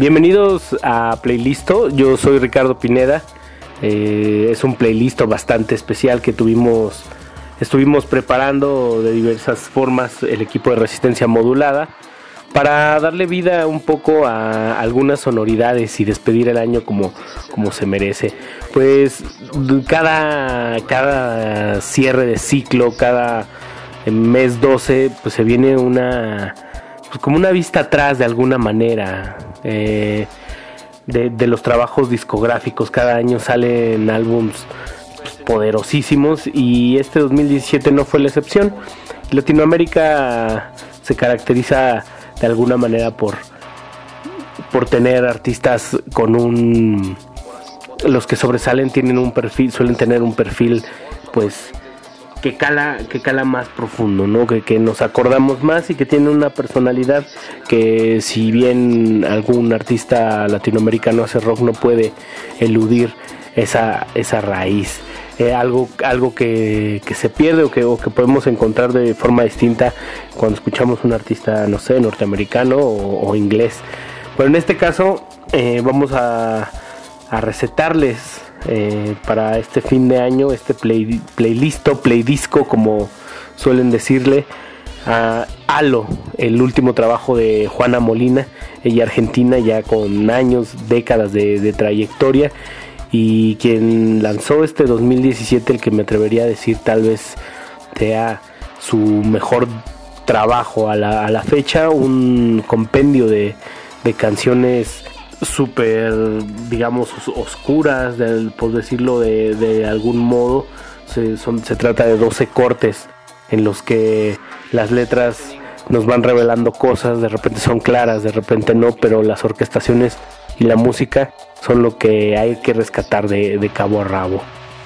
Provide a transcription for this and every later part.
Bienvenidos a Playlisto, yo soy Ricardo Pineda. Eh, es un playlist bastante especial que tuvimos, estuvimos preparando de diversas formas el equipo de resistencia modulada para darle vida un poco a algunas sonoridades y despedir el año como, como se merece. Pues cada, cada cierre de ciclo, cada mes 12, pues se viene una pues como una vista atrás de alguna manera eh, de, los trabajos discográficos. Cada año salen álbums poderosísimos y este 2017 no fue la excepción. Latinoamérica se caracteriza de alguna manera por, por tener artistas con un... Los que sobresalen tienen un perfil, suelen tener un perfil pues que cala, que cala más profundo, ¿no? Que, que, nos acordamos más y que tiene una personalidad que si bien algún artista latinoamericano hace rock no puede eludir esa, esa raíz. Eh, algo algo que, que, se pierde o que, o que podemos encontrar de forma distinta cuando escuchamos un artista, no sé, norteamericano o, inglés. Pero en este caso eh, vamos a, a recetarles eh, para este fin de año, este play, playlisto, playdisco, como suelen decirle, a Halo, el último trabajo de Juana Molina, ella argentina ya con años, décadas de, trayectoria. Y quien lanzó este 2017, el que me atrevería a decir tal vez sea su mejor trabajo a la, a la fecha, un compendio de, de canciones súper, digamos, oscuras, por decirlo de, algún modo. Se, son, se trata de 12 cortes en los que las letras nos van revelando cosas, de repente son claras, de repente no, pero las orquestaciones y la música son lo que hay que rescatar de, cabo a rabo.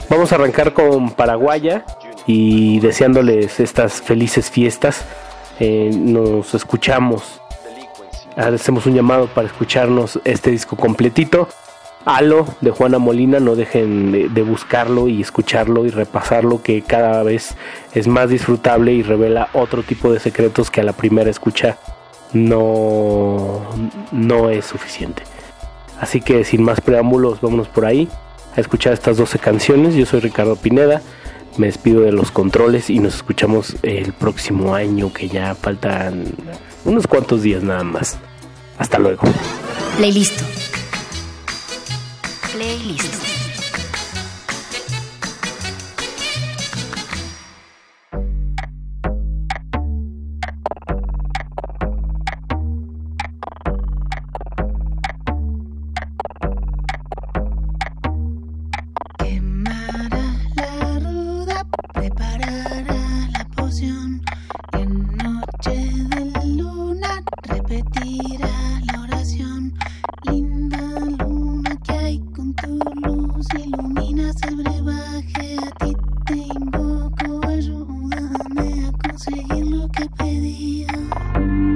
Vamos a arrancar con Paraguaya y deseándoles estas felices fiestas. Eh, nos escuchamos hacemos un llamado para escucharnos este disco completito. Halo de Juana Molina, no dejen de, buscarlo y escucharlo y repasarlo que cada vez es más disfrutable y revela otro tipo de secretos que a la primera escucha no, no es suficiente. Así que sin más preámbulos, vámonos por ahí a escuchar estas 12 canciones. Yo soy Ricardo Pineda, me despido de los controles y nos escuchamos el próximo año que ya faltan unos cuantos días nada más. Hasta luego. Playlist. Playlist. Se lo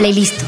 Playlist.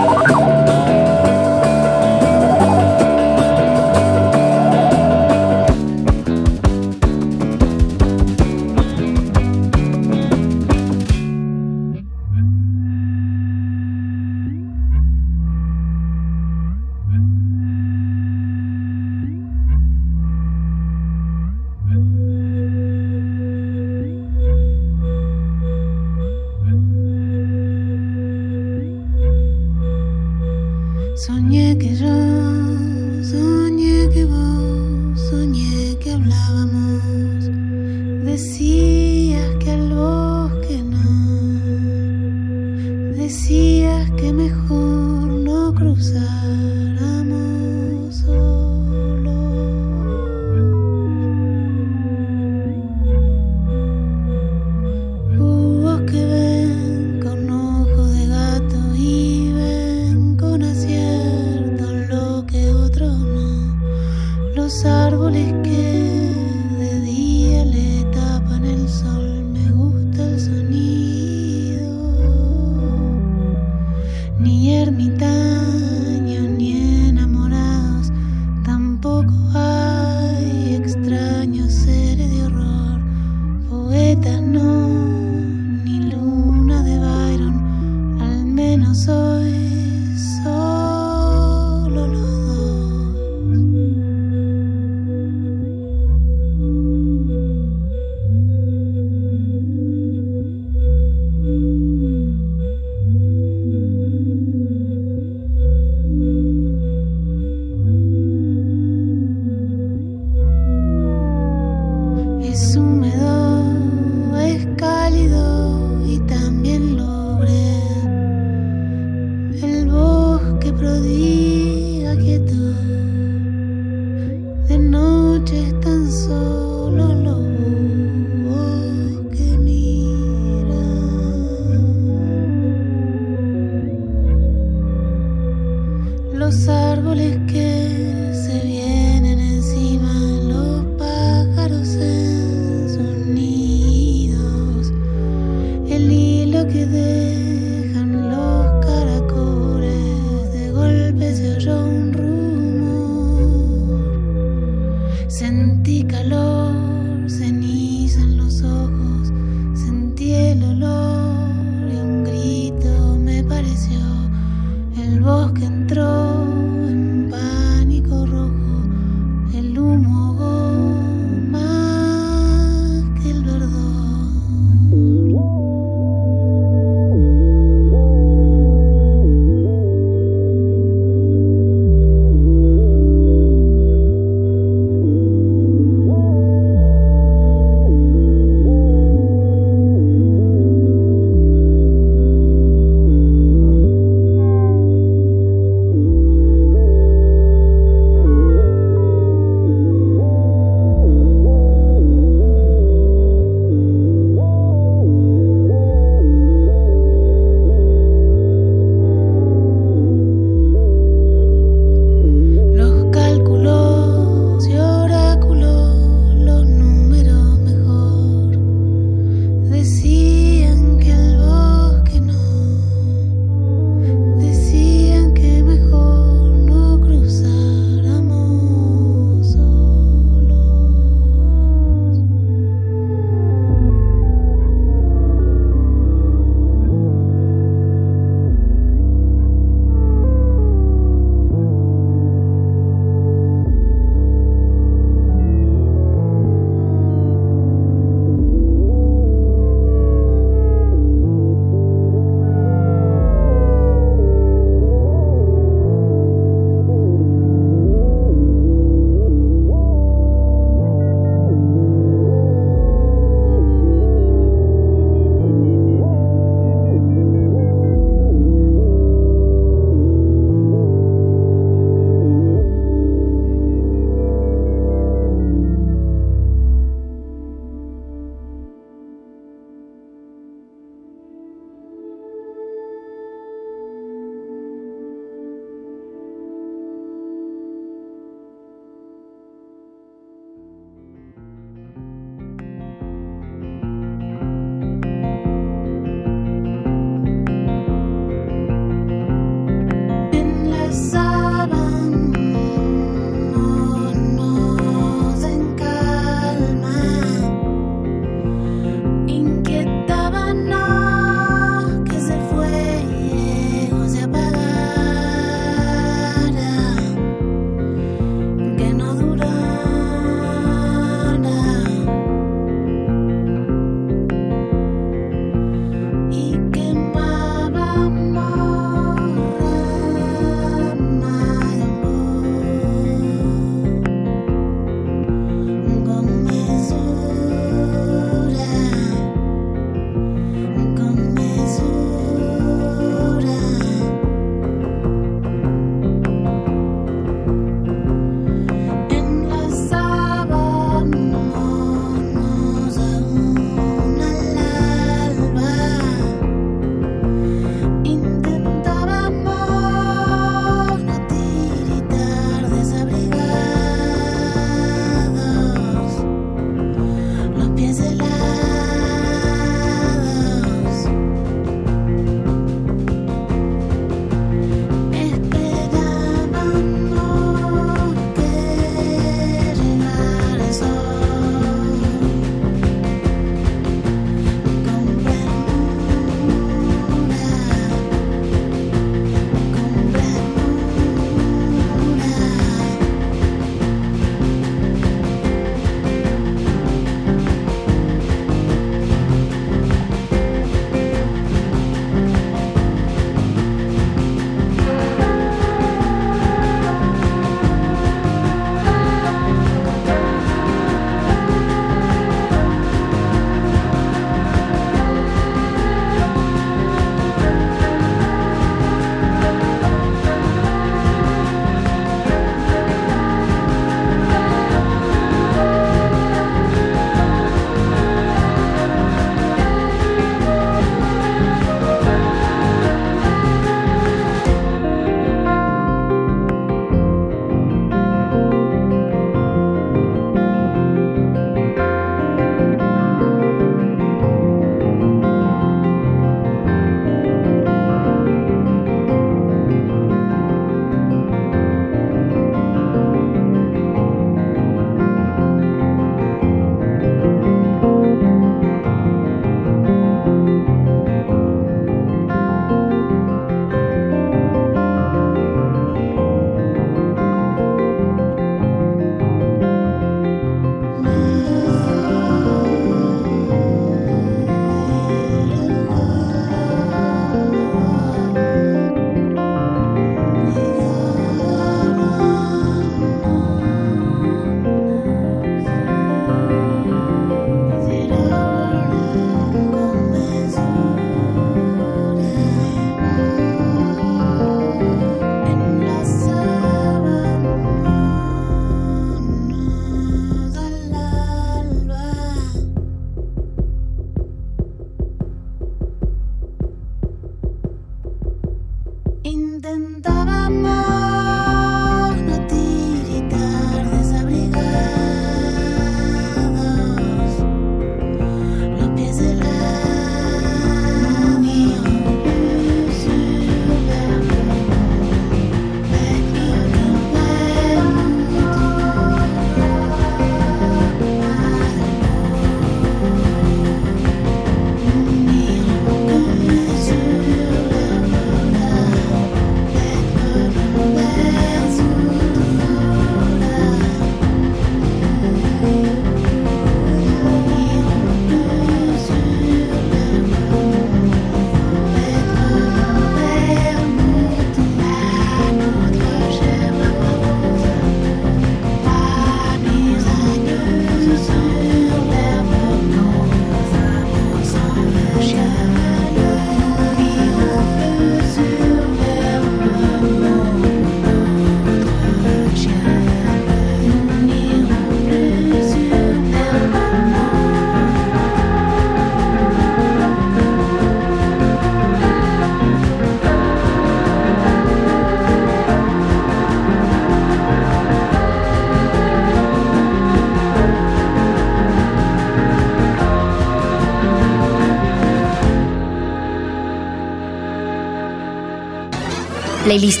Playlist.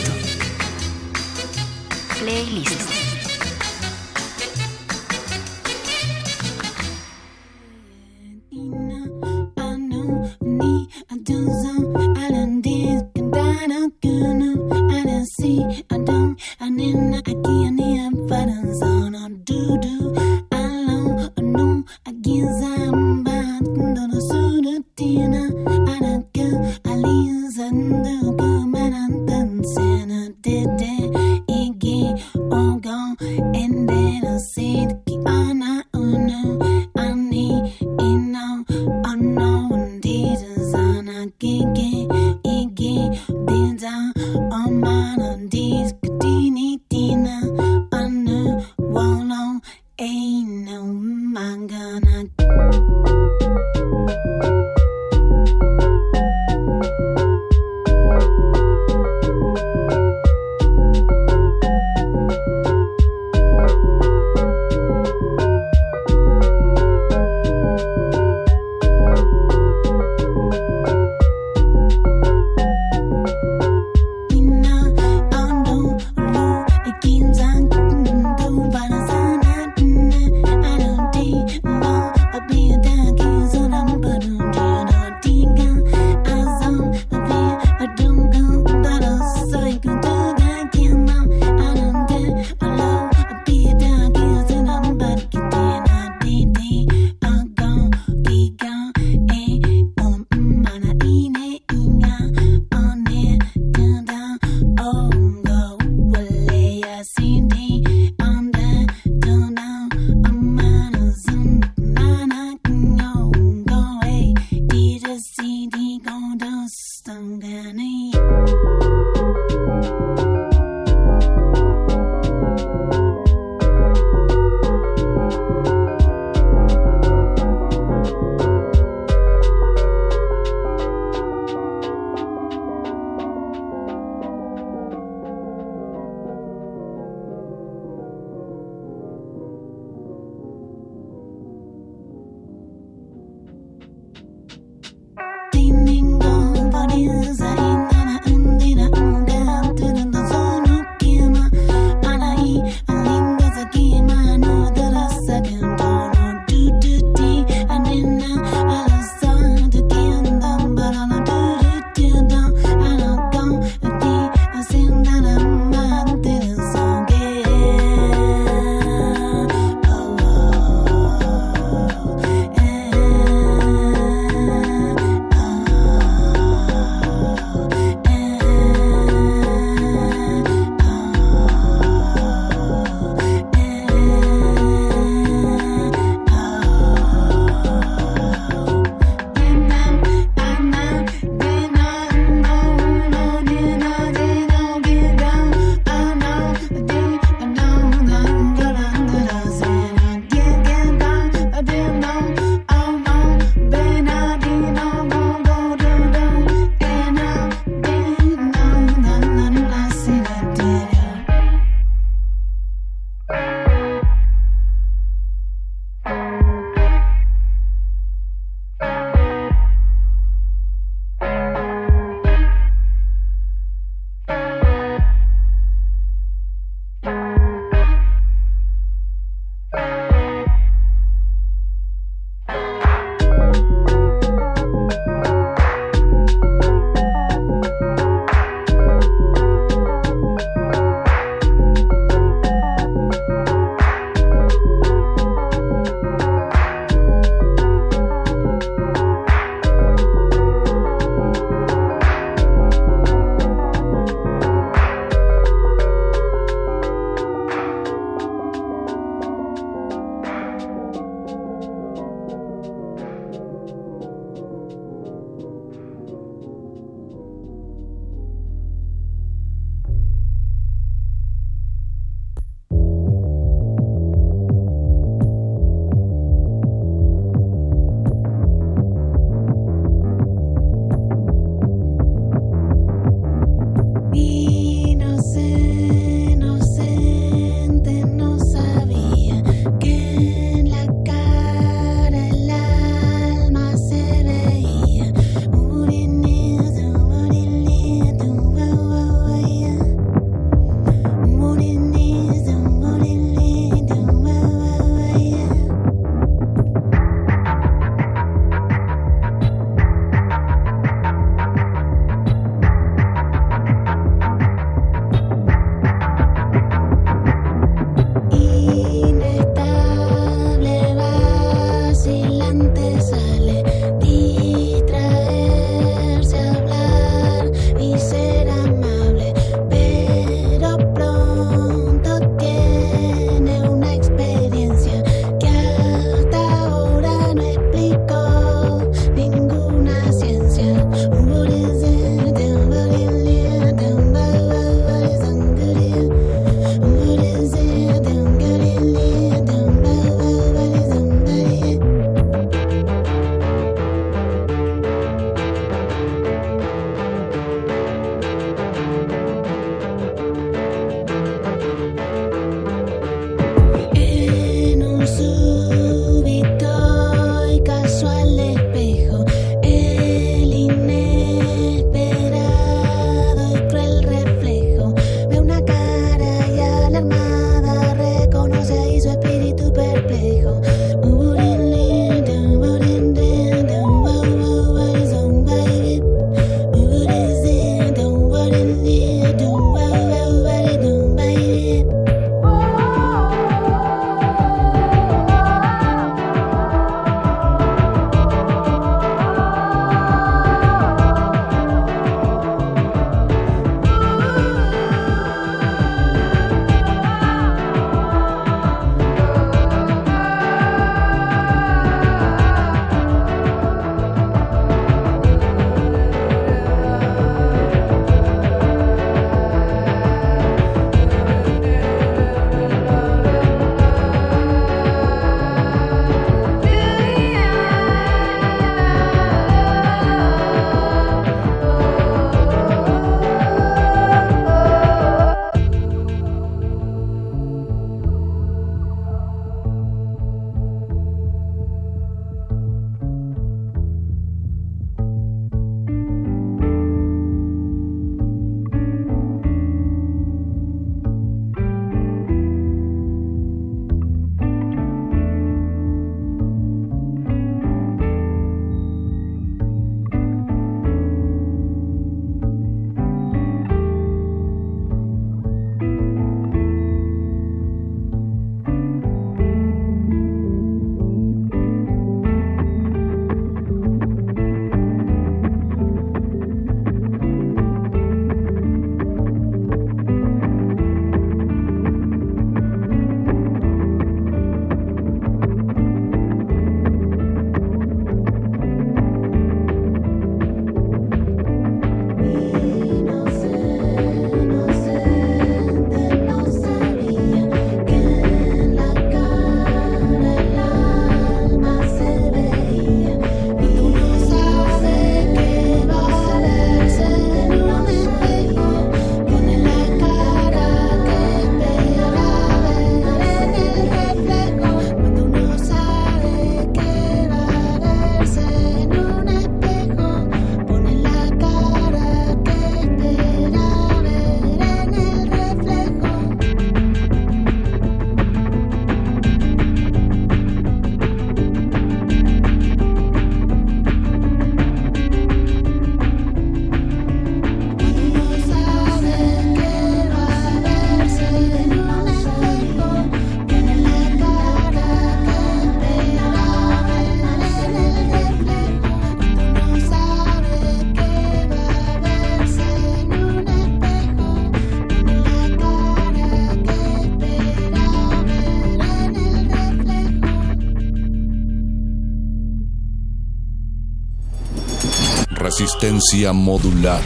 Resistencia modular.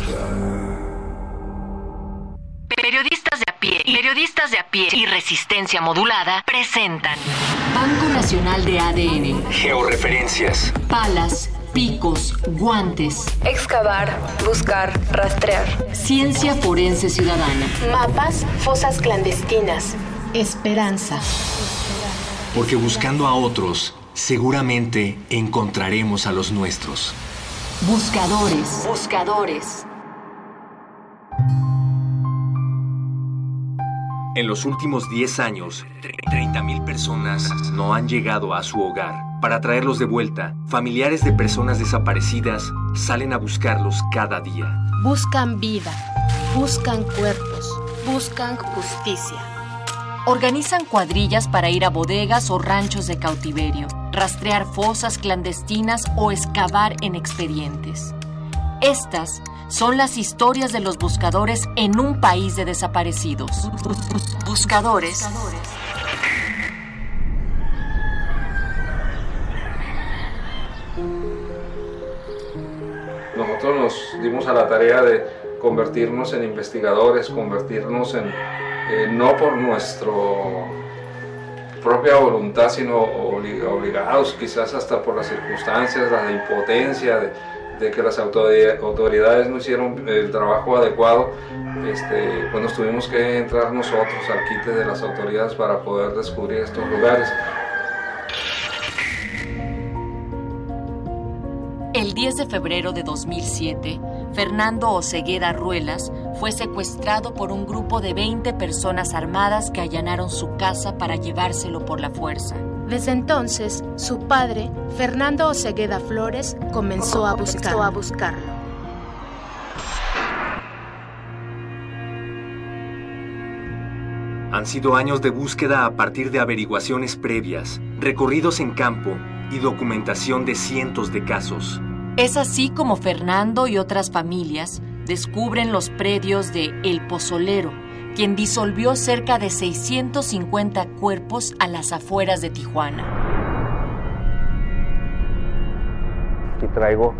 Periodistas de a pie, periodistas de a pie y resistencia modulada presentan Banco Nacional de ADN, Georreferencias. palas, picos, guantes, Excavar, buscar, rastrear. ciencia forense ciudadana, Mapas, fosas clandestinas. esperanza, Porque buscando a otros, seguramente encontraremos a los nuestros. Buscadores, buscadores. En los últimos 10 años, 30.000 personas no han llegado a su hogar. Para traerlos de vuelta, familiares de personas desaparecidas salen a buscarlos cada día. Buscan vida, buscan cuerpos, buscan justicia. Organizan cuadrillas para ir a bodegas o ranchos de cautiverio, rastrear fosas clandestinas o excavar en expedientes. Estas son las historias de los buscadores en un país de desaparecidos. Buscadores. Nosotros nos dimos a la tarea de convertirnos en investigadores, convertirnos en, eh, no por nuestra propia voluntad, sino obli- obligados quizás hasta por las circunstancias, la impotencia de, de que las autoridades, no hicieron el trabajo adecuado, este, pues nos tuvimos que entrar nosotros al quite de las autoridades para poder descubrir estos lugares. El 10 de febrero de 2007, Fernando Oceguera Ruelas fue secuestrado por un grupo de 20 personas armadas que allanaron su casa para llevárselo por la fuerza. Desde entonces, su padre, Fernando Ocegueda Flores, comenzó a buscarlo. a buscarlo. Han sido años de búsqueda a partir de averiguaciones previas, recorridos en campo y documentación de cientos de casos. Es así como Fernando y otras familias descubren los predios de El Pozolero, quien disolvió cerca de 650 cuerpos a las afueras de Tijuana. Aquí traigo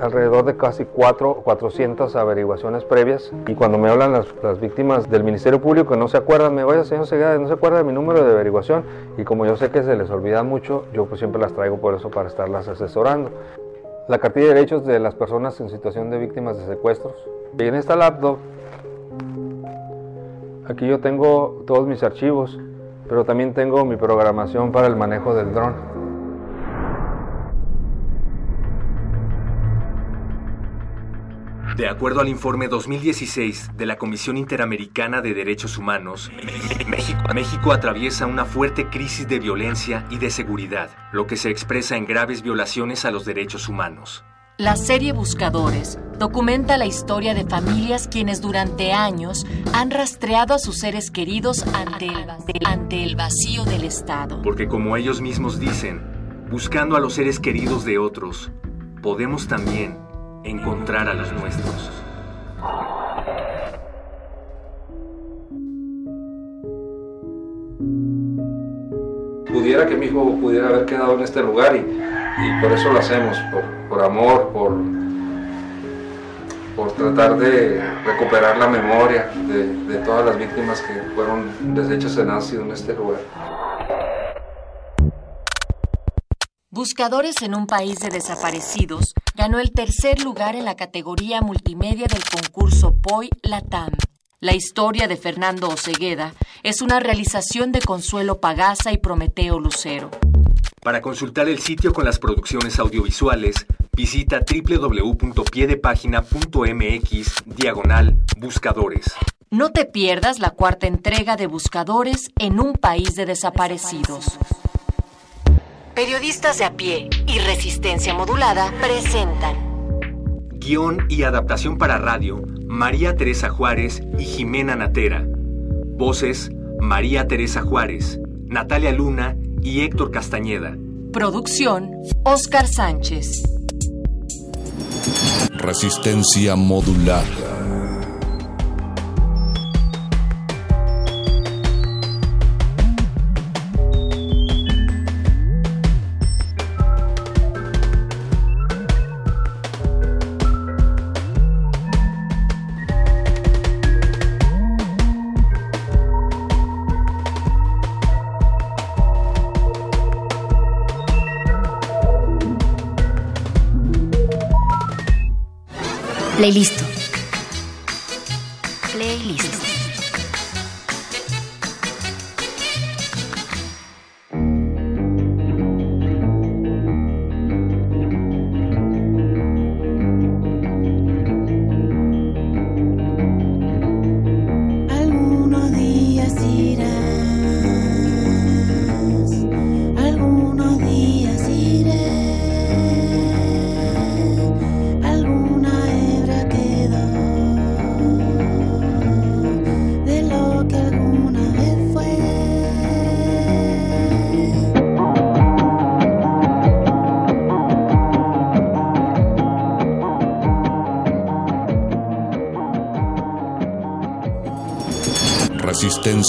alrededor de casi cuatro, 400 averiguaciones previas y cuando me hablan las, víctimas del Ministerio Público que no se acuerdan, me vaya señor no se acuerda de mi número de averiguación y como yo sé que se les olvida mucho, yo pues siempre las traigo por eso para estarlas asesorando. La cartilla de derechos de las personas en situación de víctimas de secuestros. Y en esta laptop, aquí yo tengo todos mis archivos, pero también tengo mi programación para el manejo del dron. De acuerdo al informe 2016 de la Comisión Interamericana de Derechos Humanos, México, México atraviesa una fuerte crisis de violencia y de seguridad, lo que se expresa en graves violaciones a los derechos humanos. La serie Buscadores documenta la historia de familias quienes durante años han rastreado a sus seres queridos ante el, ante el vacío del Estado. Porque como ellos mismos dicen, buscando a los seres queridos de otros, podemos también encontrar a los nuestros. pudiera que mi hijo pudiera haber quedado en este lugar y, y por eso lo hacemos, por, por amor, por, por tratar de recuperar la memoria de, de todas las víctimas que fueron deshechas en ácido en este lugar. Buscadores en un país de desaparecidos ganó el tercer lugar en la categoría multimedia del concurso POI Latam. La historia de Fernando Ocegueda es una realización de Consuelo Pagaza y Prometeo Lucero. Para consultar el sitio con las producciones audiovisuales, visita www.piedepagina.mx diagonal buscadores. No te pierdas la cuarta entrega de Buscadores en un país de desaparecidos. Periodistas de a pie y resistencia modulada presentan Guión y adaptación para radio, María Teresa Juárez y Jimena Natera. Voces, María Teresa Juárez, Natalia Luna y Héctor Castañeda. Producción, Oscar Sánchez. Resistencia modular. Playlist.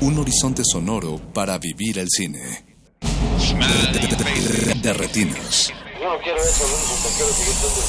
Un horizonte sonoro para vivir el cine. De, de- de- de retinas. Yo no quiero eso, que quiero seguir siendo el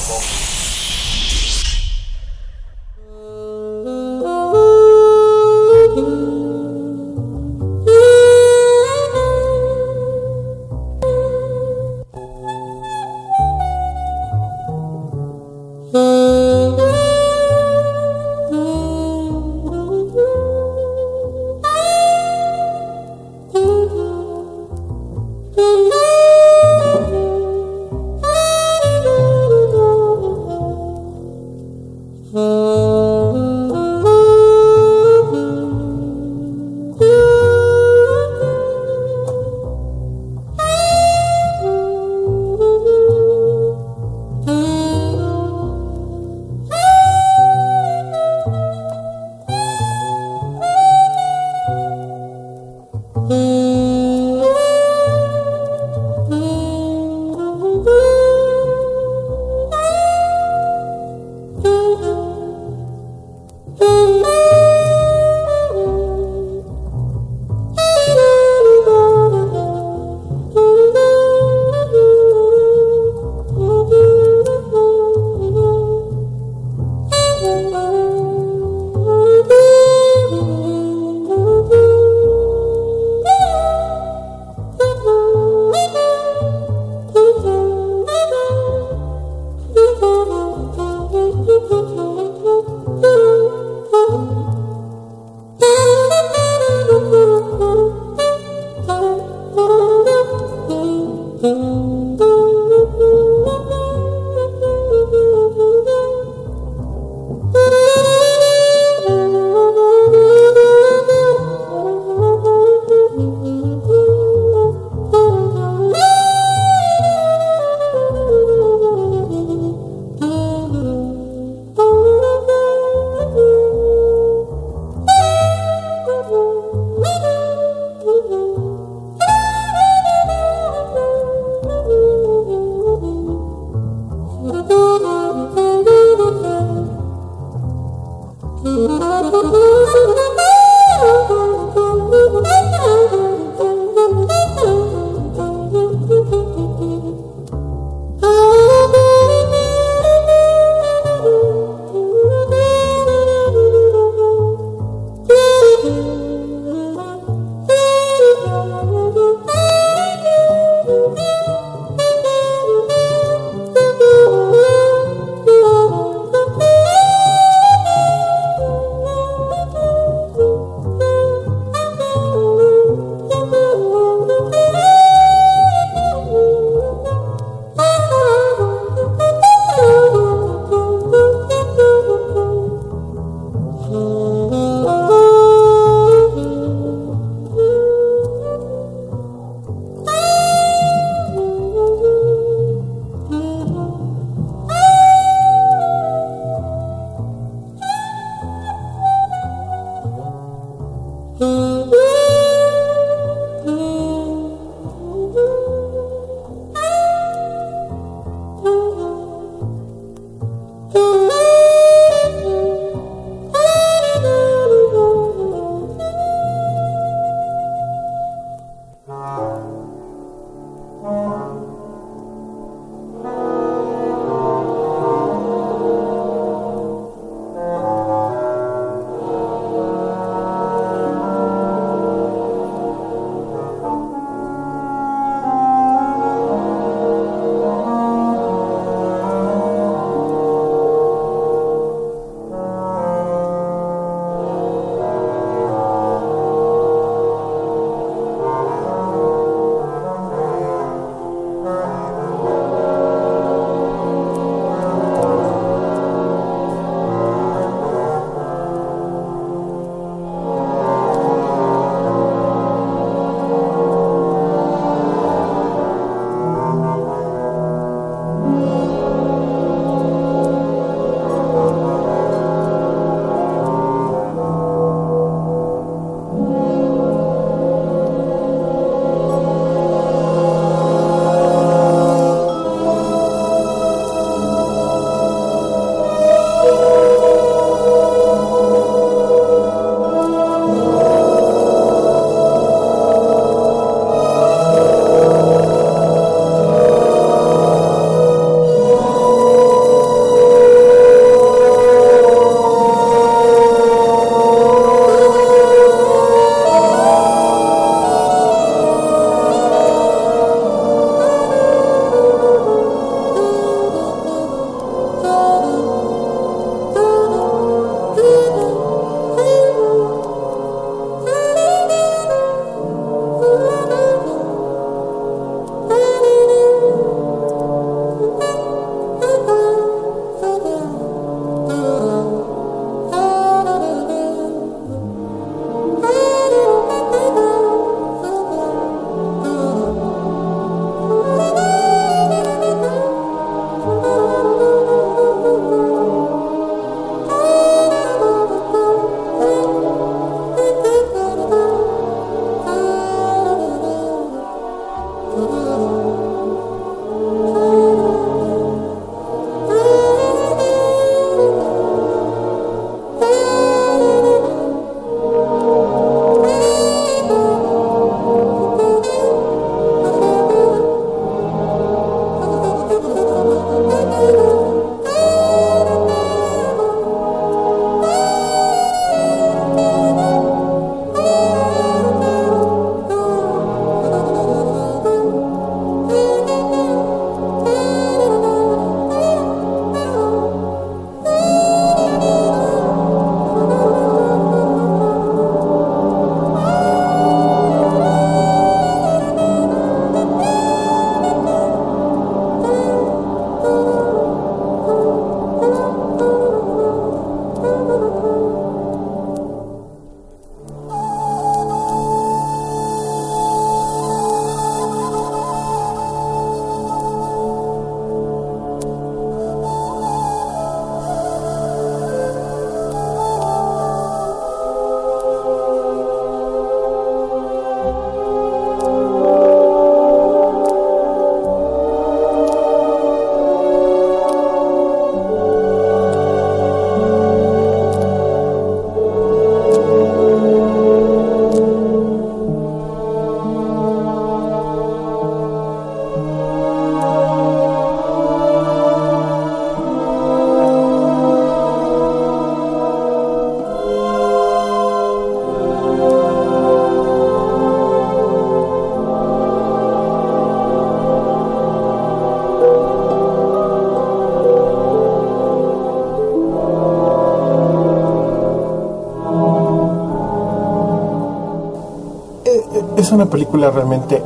una película realmente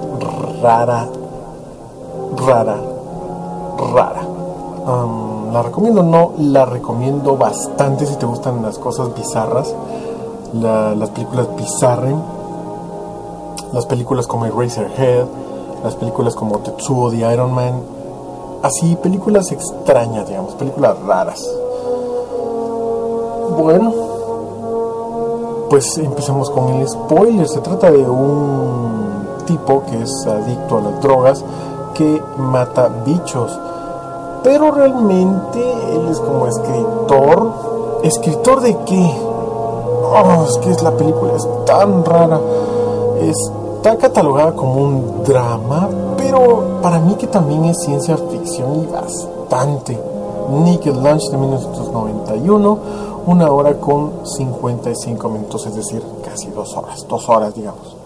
rara, rara, rara. La recomiendo, no, la recomiendo bastante si te gustan las cosas bizarras, la- las películas bizarren, las películas como Eraserhead, las películas como Tetsuo de Iron Man, así películas extrañas, digamos, películas raras. Bueno, pues empezamos con el spoiler. Se trata de un tipo que es adicto a las drogas que mata bichos. Pero realmente él es como escritor. ¿Escritor de qué? Oh, es que es la película es tan rara. Está catalogada como un drama, pero para mí que también es ciencia ficción y bastante. Naked Lunch de 1991, una hora con 55 minutos, es decir, casi dos horas, dos horas digamos.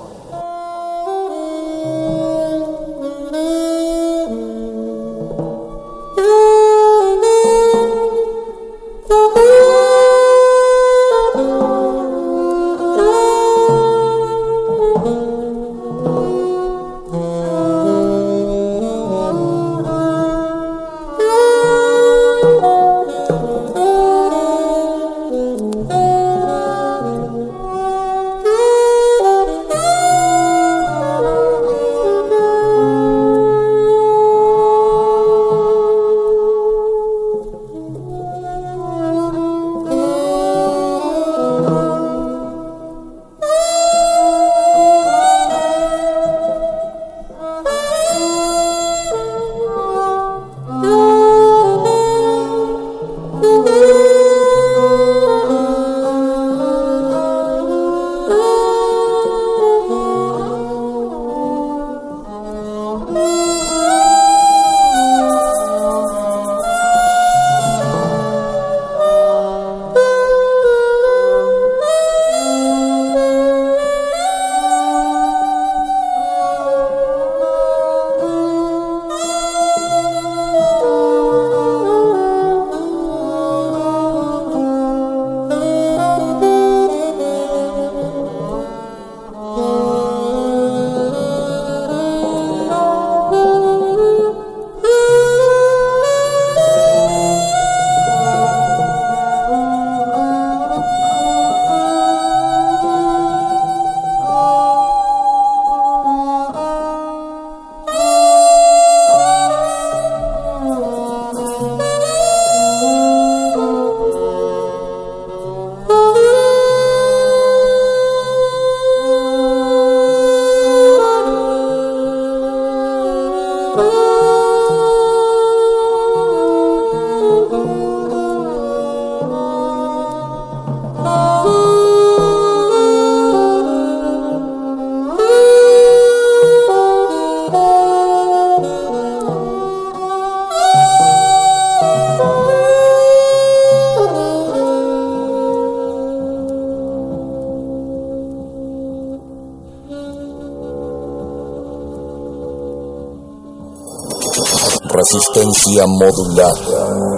Resistencia modulada.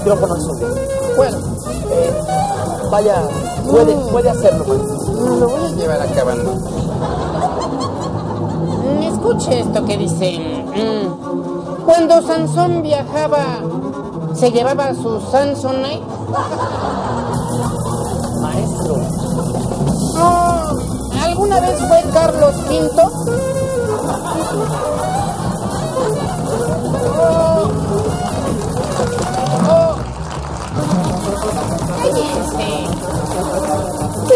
Micrófono es suyo. Bueno, Eh, vaya, puede, puede hacerlo, maestro. no lo voy a llevar acabando. Mm, Escuche esto que dice. mm, Cuando Sansón viajaba, ¿se llevaba su Samsonite? Maestro. Oh, ¿Alguna vez fue Carlos V? Oh. Cállese.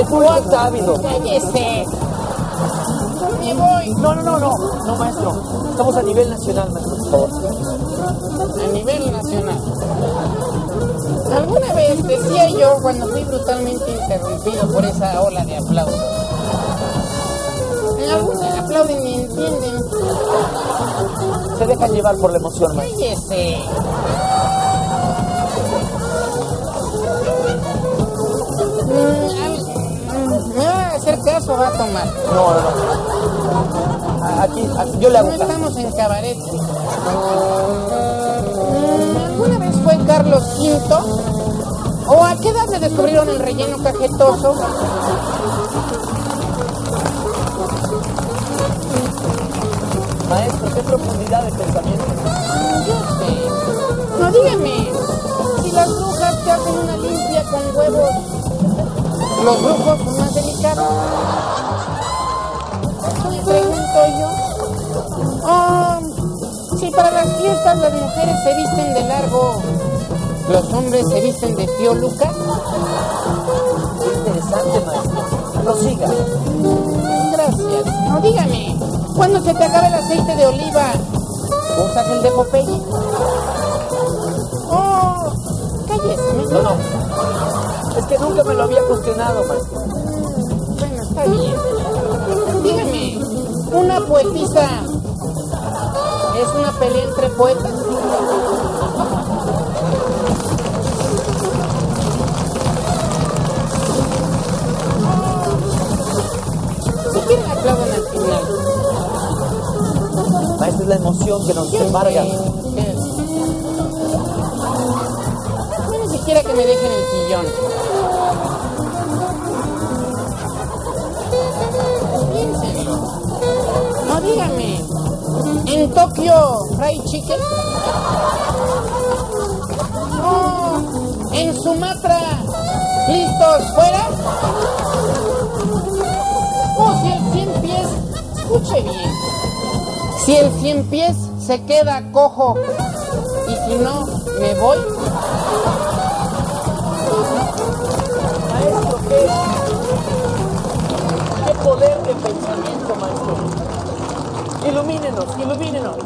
Público está ávido. Cállese. Me voy. No, no, no, no. No, maestro. Estamos a nivel nacional, maestro, por favor. A nivel nacional. Alguna vez decía yo cuando fui brutalmente interrumpido por esa ola de aplausos. Algunos aplauden y entienden. Se dejan llevar por la emoción, maestro. Cállese. Va a tomar? No, no, no. Aquí, aquí, yo le hago No caso. estamos en cabaret. ¿Alguna vez fue Carlos V? ¿O a qué edad le descubrieron el relleno cajetoso? Maestro, qué profundidad de pensamiento. Yo sé. No dígame, si las brujas te hacen una limpia con huevos, los brujos son más delicados. Me pregunto yo. Oh, si para las fiestas las mujeres se visten de largo, los hombres se visten de tío Lucas. Qué interesante, maestro. Prosiga. Gracias. No dígame, cuando se te acabe el aceite de oliva, ¿usas el de Popeye? Oh, cállese. No, no. Es que nunca me lo había cuestionado, maestro. Bueno, está bien. Dígame, ¿una poetisa es una pelea entre poetas? Si quieren aplaudan al final. Es la emoción que nos embarga. Que- me dejen el sillón. No dígame. ¿En Tokio fried chicken? No. ¿En Sumatra? ¿Listos fuera? Oh, si el 100 pies, escuche bien. Si el 100 pies se queda cojo y si no, me voy. Ilumínenos, ilumínenos.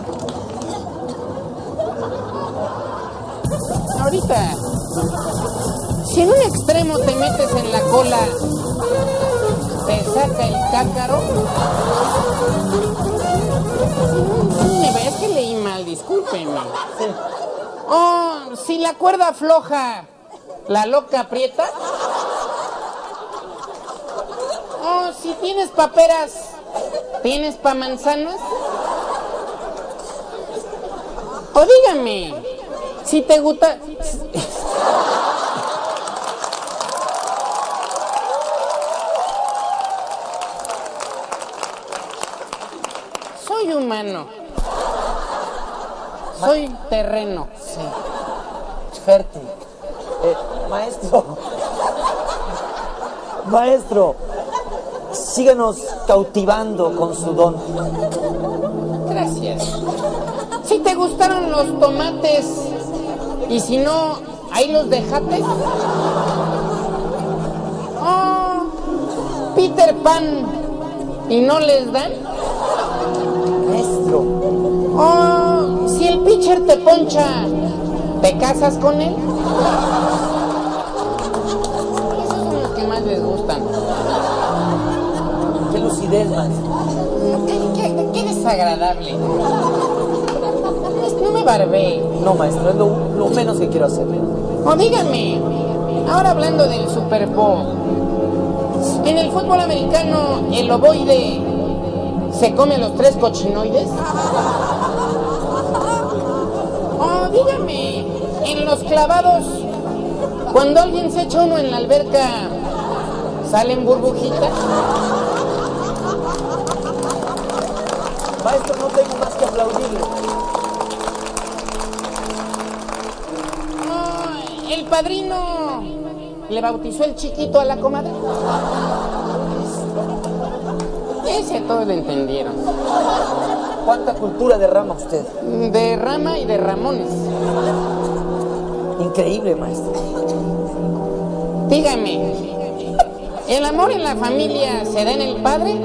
Ahorita, si en un extremo te metes en la cola, te saca el cácaro. Me ves que leí mal, discúlpeme. Oh, si la cuerda floja, la loca aprieta. Oh, si tienes paperas, ¿tienes pa' manzanas? O dígame, si te gusta... Soy humano. Soy terreno. Fértil. Eh, maestro. Maestro. Síganos cautivando con su don. Los tomates y si no, ahí los dejaste. Oh, Peter Pan y no les dan. Maestro. Oh, si el pitcher te poncha, ¿te casas con él? Esos son los que más les gustan. Qué lucidez, maestro. Qué, qué- qué desagradable. No me barbé. No, maestro, es lo, lo menos que quiero hacer. O dígame, ahora hablando del Super Bowl, en el fútbol americano, el ovoide se come los tres cochinoides. Oh, dígame, en los clavados, cuando alguien se echa uno en la alberca, ¿salen burbujitas? Maestro, no tengo más que aplaudirle. Padrino le bautizó el chiquito a la comadre. Ese todos lo entendieron. ¿Cuánta cultura derrama usted? De rama y de ramones. Increíble, maestro. Dígame, ¿el amor en la familia se da en el padre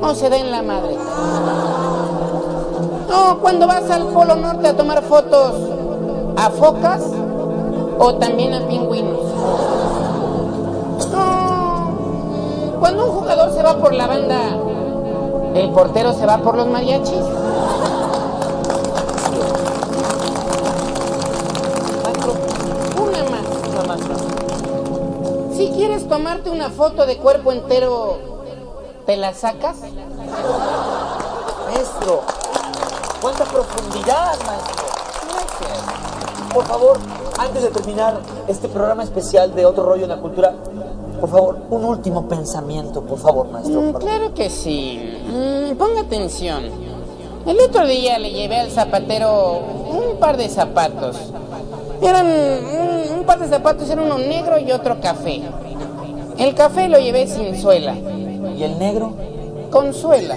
o se da en la madre? No, cuando vas al Polo Norte a tomar fotos a focas o también a pingüinos. No, cuando un jugador se va por la banda, ¿el portero se va por los mariachis? Una más. Una más. Si quieres tomarte una foto de cuerpo entero, ¿te la sacas? Maestro, cuánta profundidad, maestro. Por favor, antes de terminar este programa especial de Otro Rollo en la Cultura, por favor, un último pensamiento, por favor, maestro. Mm, claro que sí. Mm, ponga atención. El otro día le llevé al zapatero un par de zapatos. Eran un, un par de zapatos, era uno negro y otro café. El café lo llevé sin suela. ¿Y el negro? Con suela.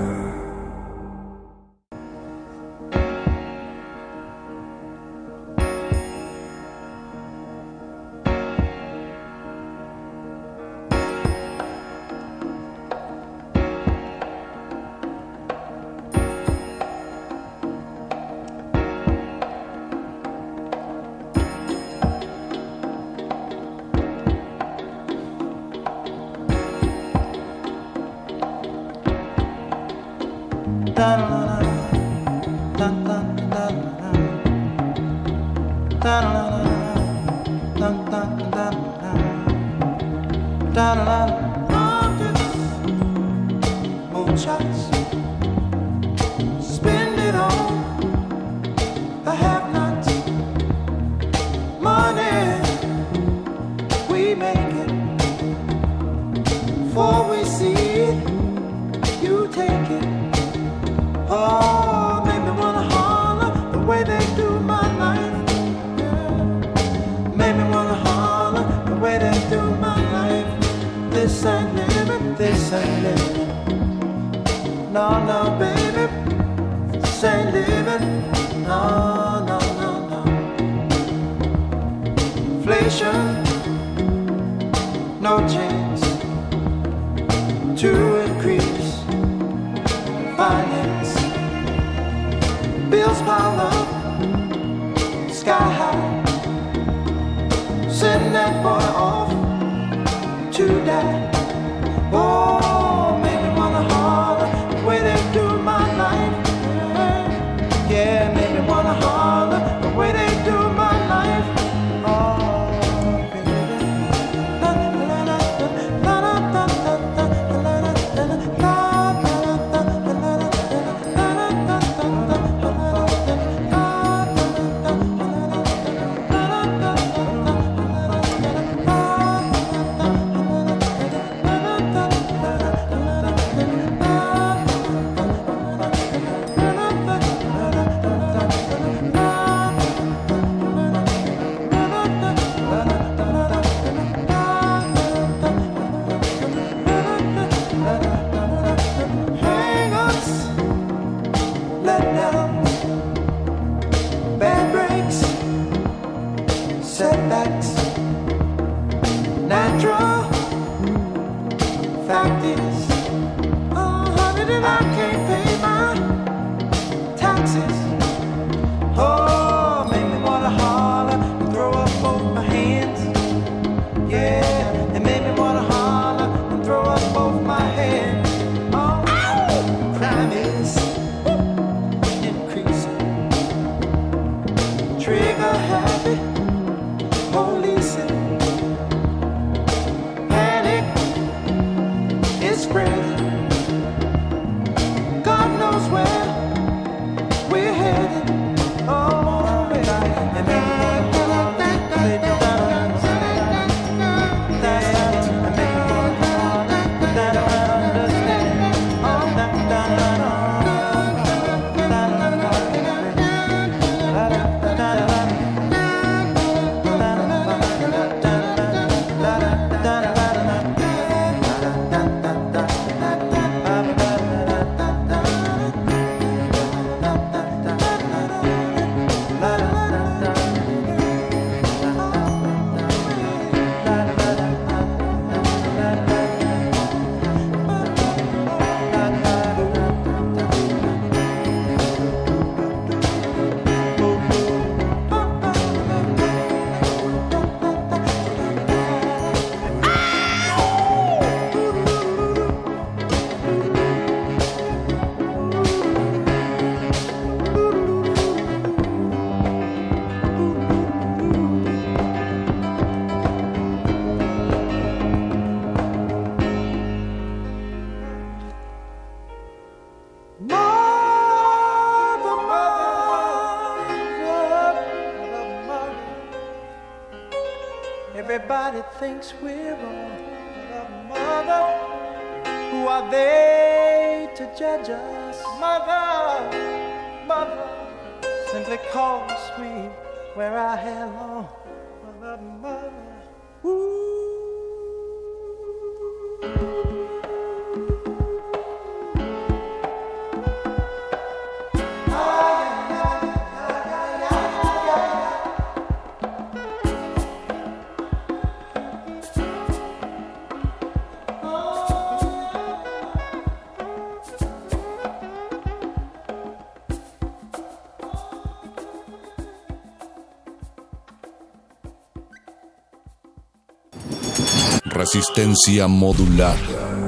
Thinks we're all mother. Who are they to judge us? Mother, mother, simply cause we wear our hair long. Mother, mother, ooh. Resistencia modular.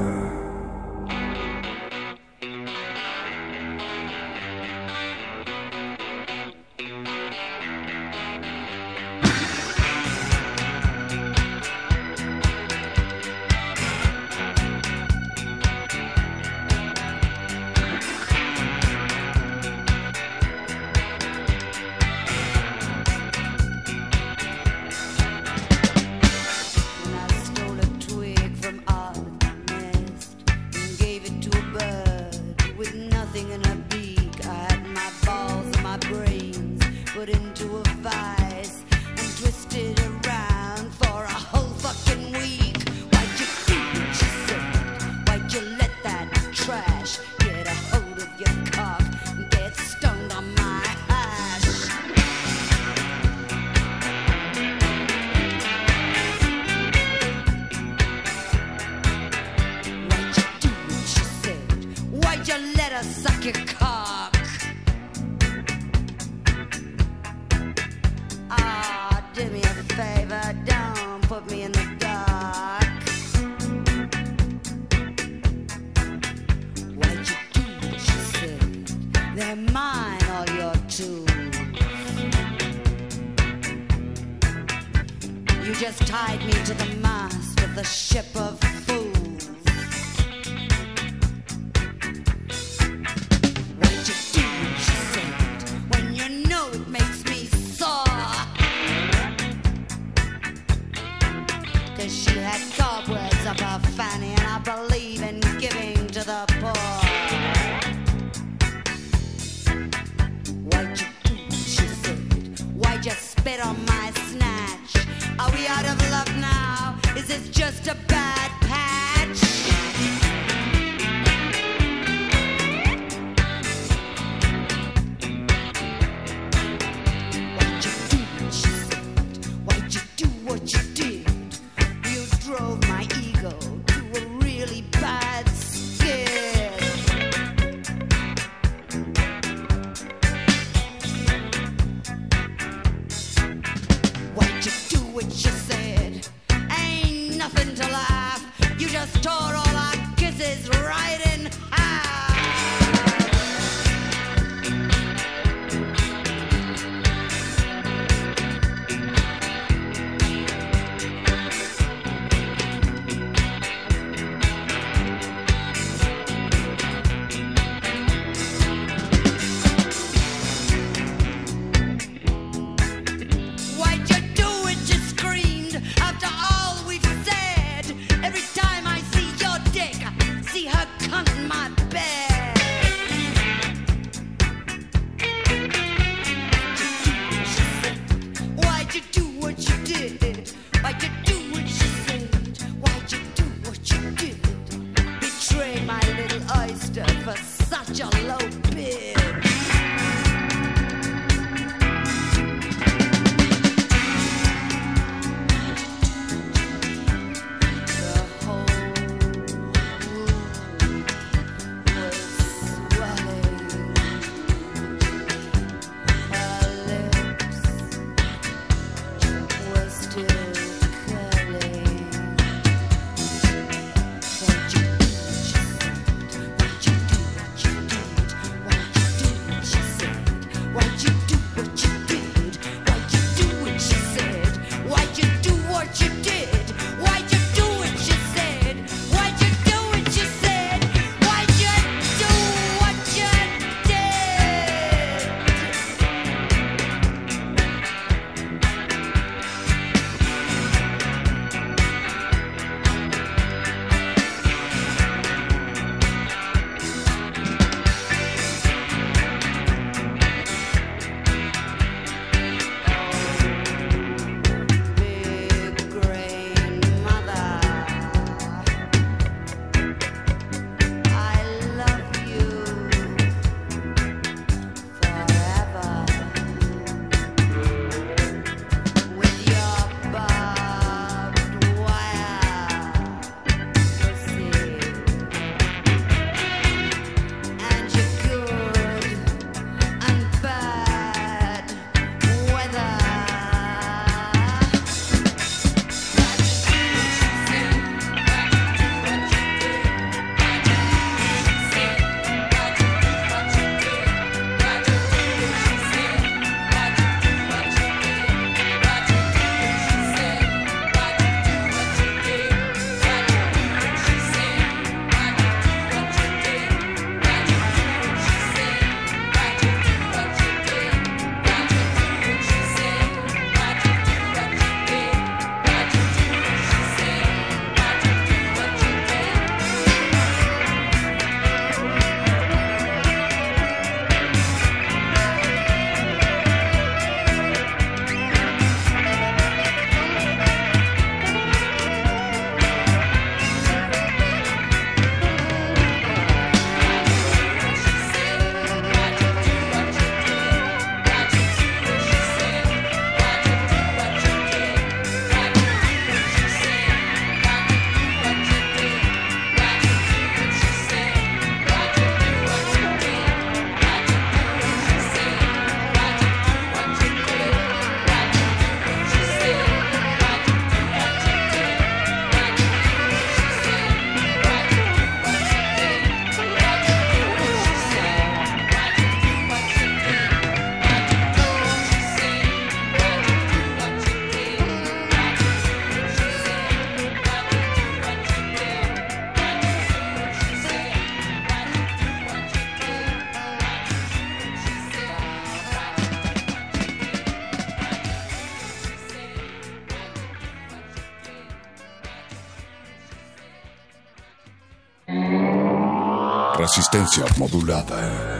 Resistencia modulada.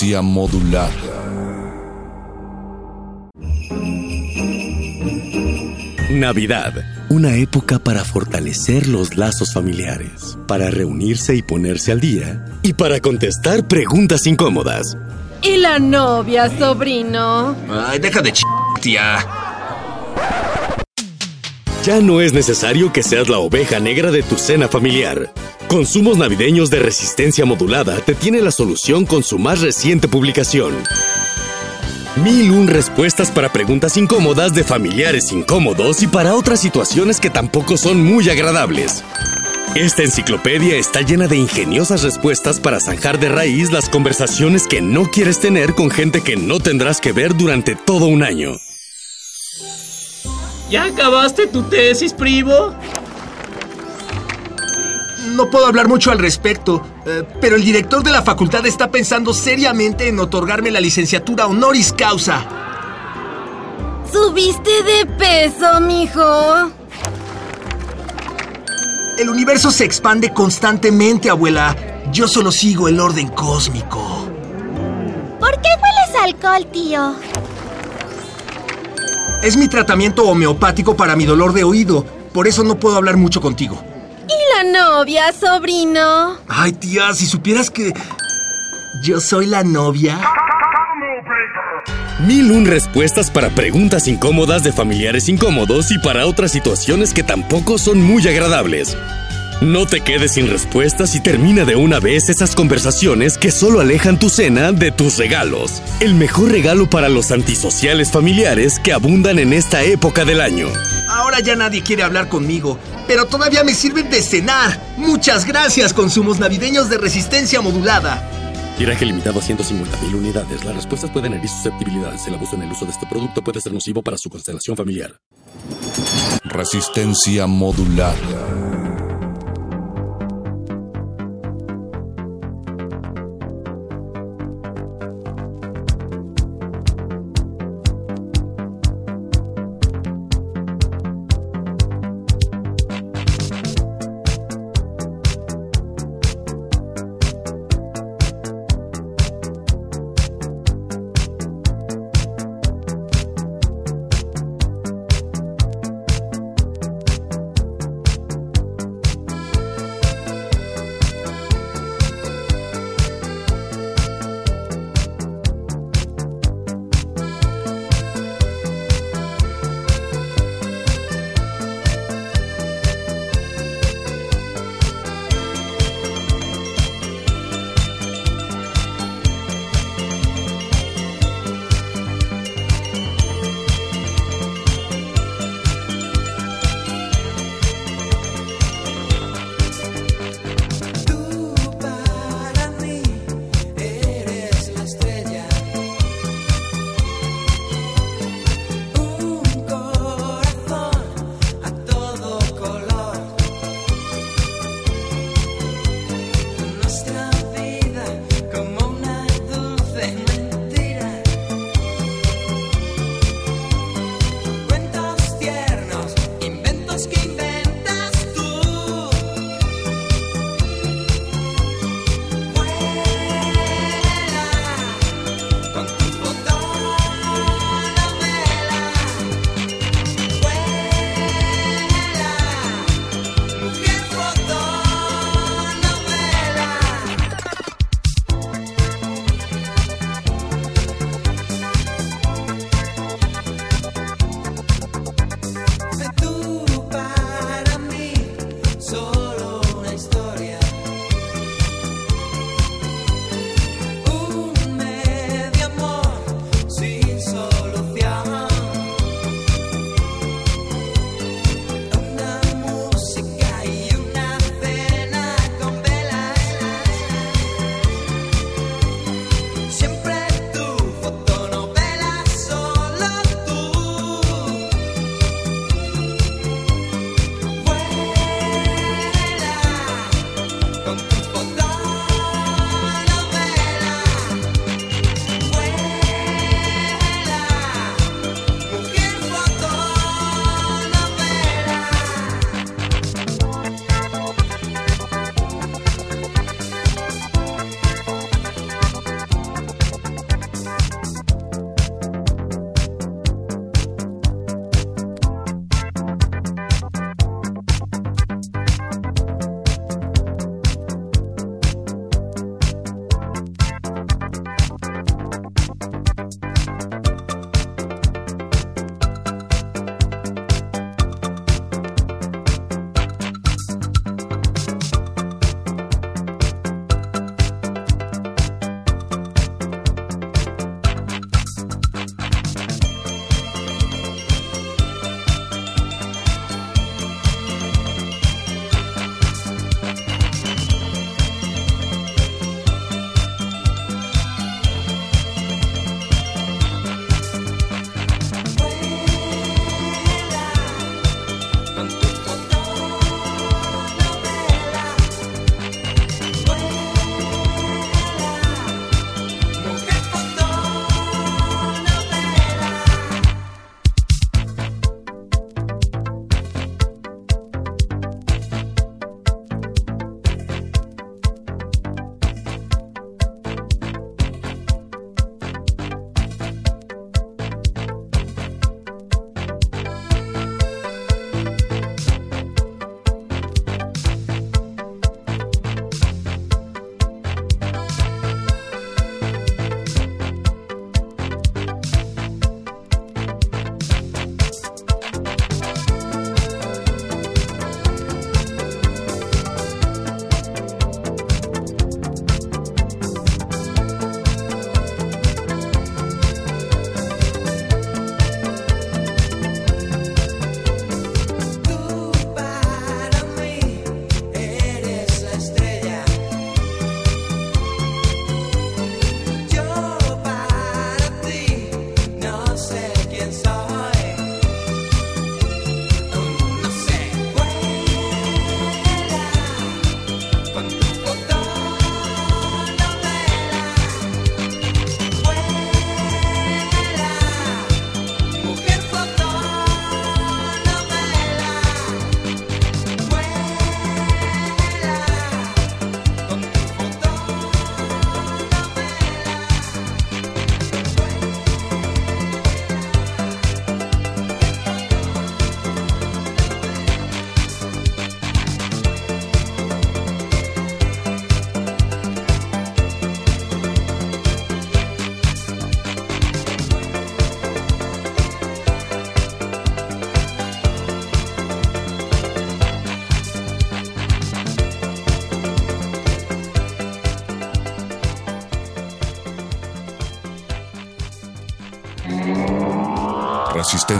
Resistencia modular. Navidad, una época para fortalecer los lazos familiares, para reunirse y ponerse al día, y para contestar preguntas incómodas. ¿Y la novia, sobrino? Ay, deja de ch... tía. Ya no es necesario que seas la oveja negra de tu cena familiar. Consumos navideños de resistencia modulada te tiene la solución con su más reciente publicación. Mil un respuestas para preguntas incómodas de familiares incómodos y para otras situaciones que tampoco son muy agradables. Esta enciclopedia está llena de ingeniosas respuestas para zanjar de raíz las conversaciones que no quieres tener con gente que no tendrás que ver durante todo un año. ¿Ya acabaste tu tesis, primo? No puedo hablar mucho al respecto, eh, pero el director de la facultad está pensando seriamente en otorgarme la licenciatura honoris causa. ¿Subiste de peso, mijo? El universo se expande constantemente, abuela. Yo solo sigo el orden cósmico. ¿Por qué hueles alcohol, tío? Es mi tratamiento homeopático para mi dolor de oído. Por eso no puedo hablar mucho contigo. ¿Y la novia, sobrino? Ay, tía, si supieras que... Yo soy la novia. Mil un respuestas para preguntas incómodas de familiares incómodos y para otras situaciones que tampoco son muy agradables. No te quedes sin respuestas y termina de una vez esas conversaciones que solo alejan tu cena de tus regalos. El mejor regalo para los antisociales familiares que abundan en esta época del año. Ahora ya nadie quiere hablar conmigo, pero todavía me sirven de cenar. Muchas gracias, consumos navideños de resistencia modulada. Tiraje limitado a 150.000 unidades. Las respuestas pueden herir susceptibilidades. El abuso en el uso de este producto puede ser nocivo para su constelación familiar. Resistencia modulada.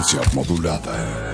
Resistencia modulada.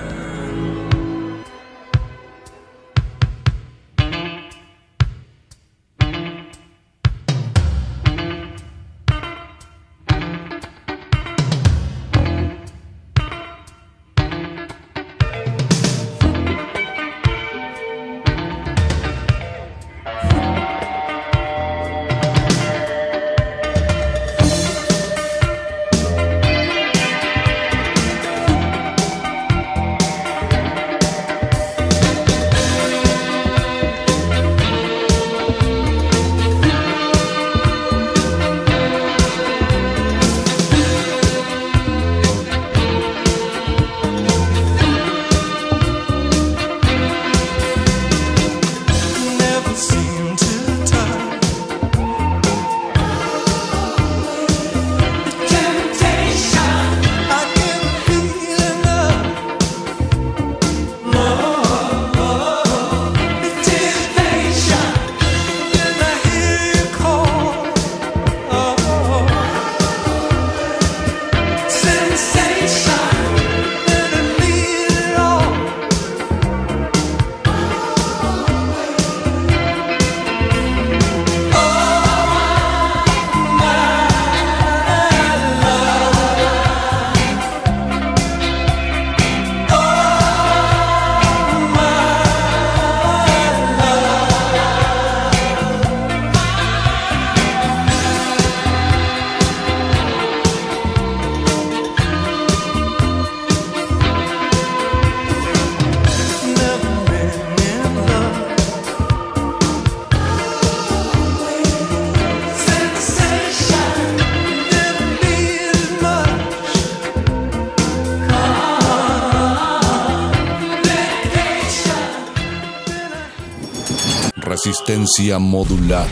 Resistencia modular.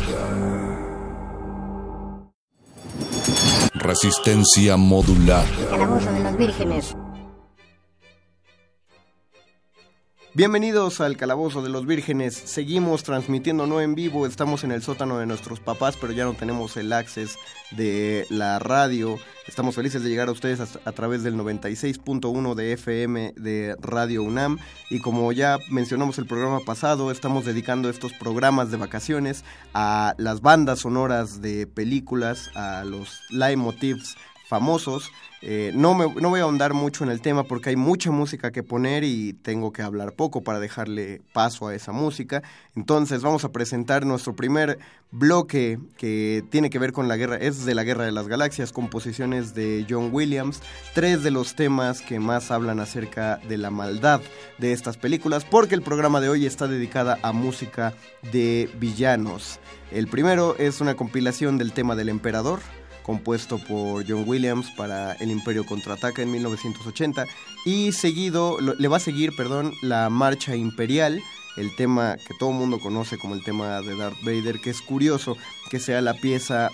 Resistencia modular. Calabozo de los vírgenes. Bienvenidos al Calabozo de los Vírgenes. Seguimos transmitiendo no en vivo. Estamos en el sótano de nuestros papás, pero ya no tenemos el access de la radio. Estamos felices de llegar a ustedes a, través del 96.1 de FM de Radio UNAM. Y como ya mencionamos el programa pasado, estamos dedicando estos programas de vacaciones a las bandas sonoras de películas, a los leitmotivs famosos. Eh, no, me, no voy a ahondar mucho en el tema porque hay mucha música que poner y tengo que hablar poco para dejarle paso a esa música. Entonces vamos a presentar nuestro primer bloque que tiene que ver con la guerra, es de la Guerra de las Galaxias, composiciones de John Williams, tres de los temas que más hablan acerca de la maldad de estas películas, porque el programa de hoy está dedicada a música de villanos. El primero es una compilación del tema del emperador, compuesto por John Williams para El Imperio Contraataca en 1980 y seguido le va a seguir, perdón, la Marcha Imperial, el tema que todo el mundo conoce como el tema de Darth Vader, que es curioso que sea la pieza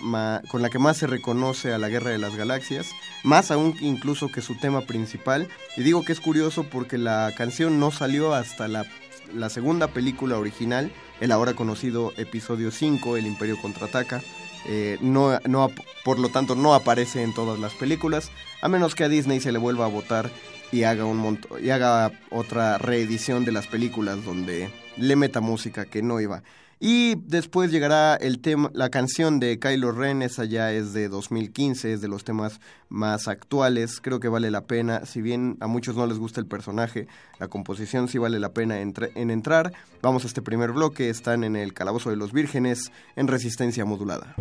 con la que más se reconoce a la Guerra de las Galaxias, más aún incluso que su tema principal. Y digo que es curioso porque la canción no salió hasta la, la segunda película original, el ahora conocido episodio 5, El Imperio Contraataca, eh, no, no, por lo tanto no aparece en todas las películas, a menos que a Disney se le vuelva a votar y haga, un y haga otra reedición de las películas donde le meta música que no iba. Y después llegará el tema, la canción de Kylo Ren, esa ya es de 2015, es de los temas más actuales, creo que vale la pena, si bien a muchos no les gusta el personaje, la composición sí vale la pena en entrar. Vamos a este primer bloque, están en el Calabozo de los Vírgenes en resistencia modulada.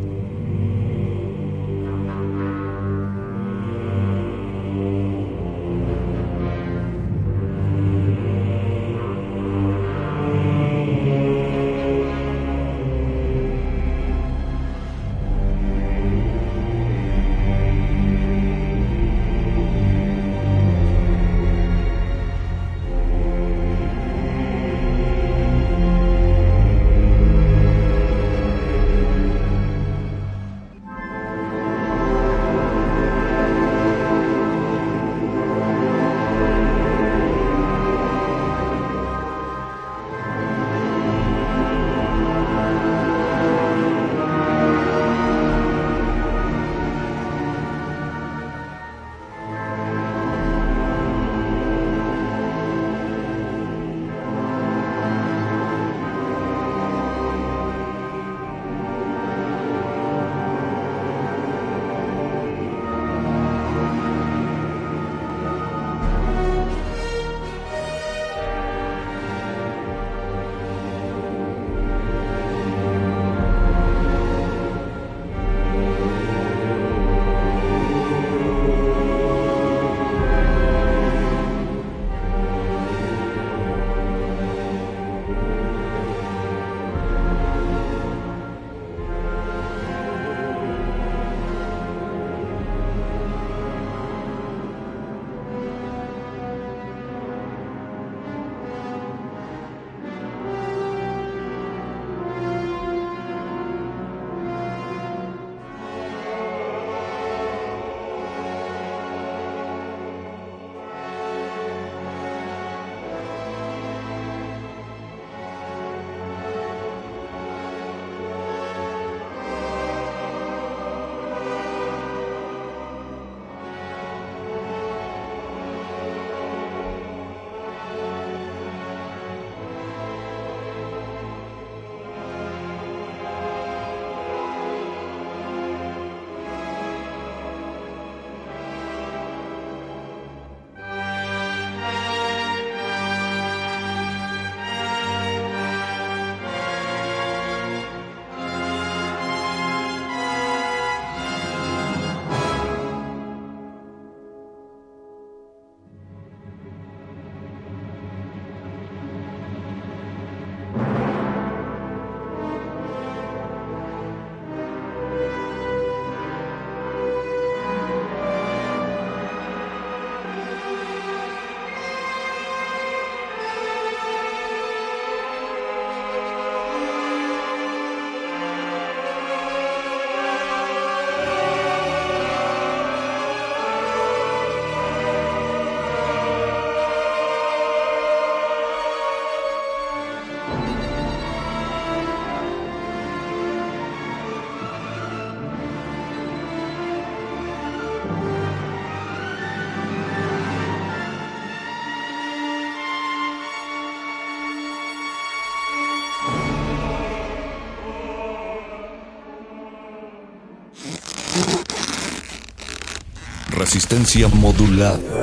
Resistencia modulada.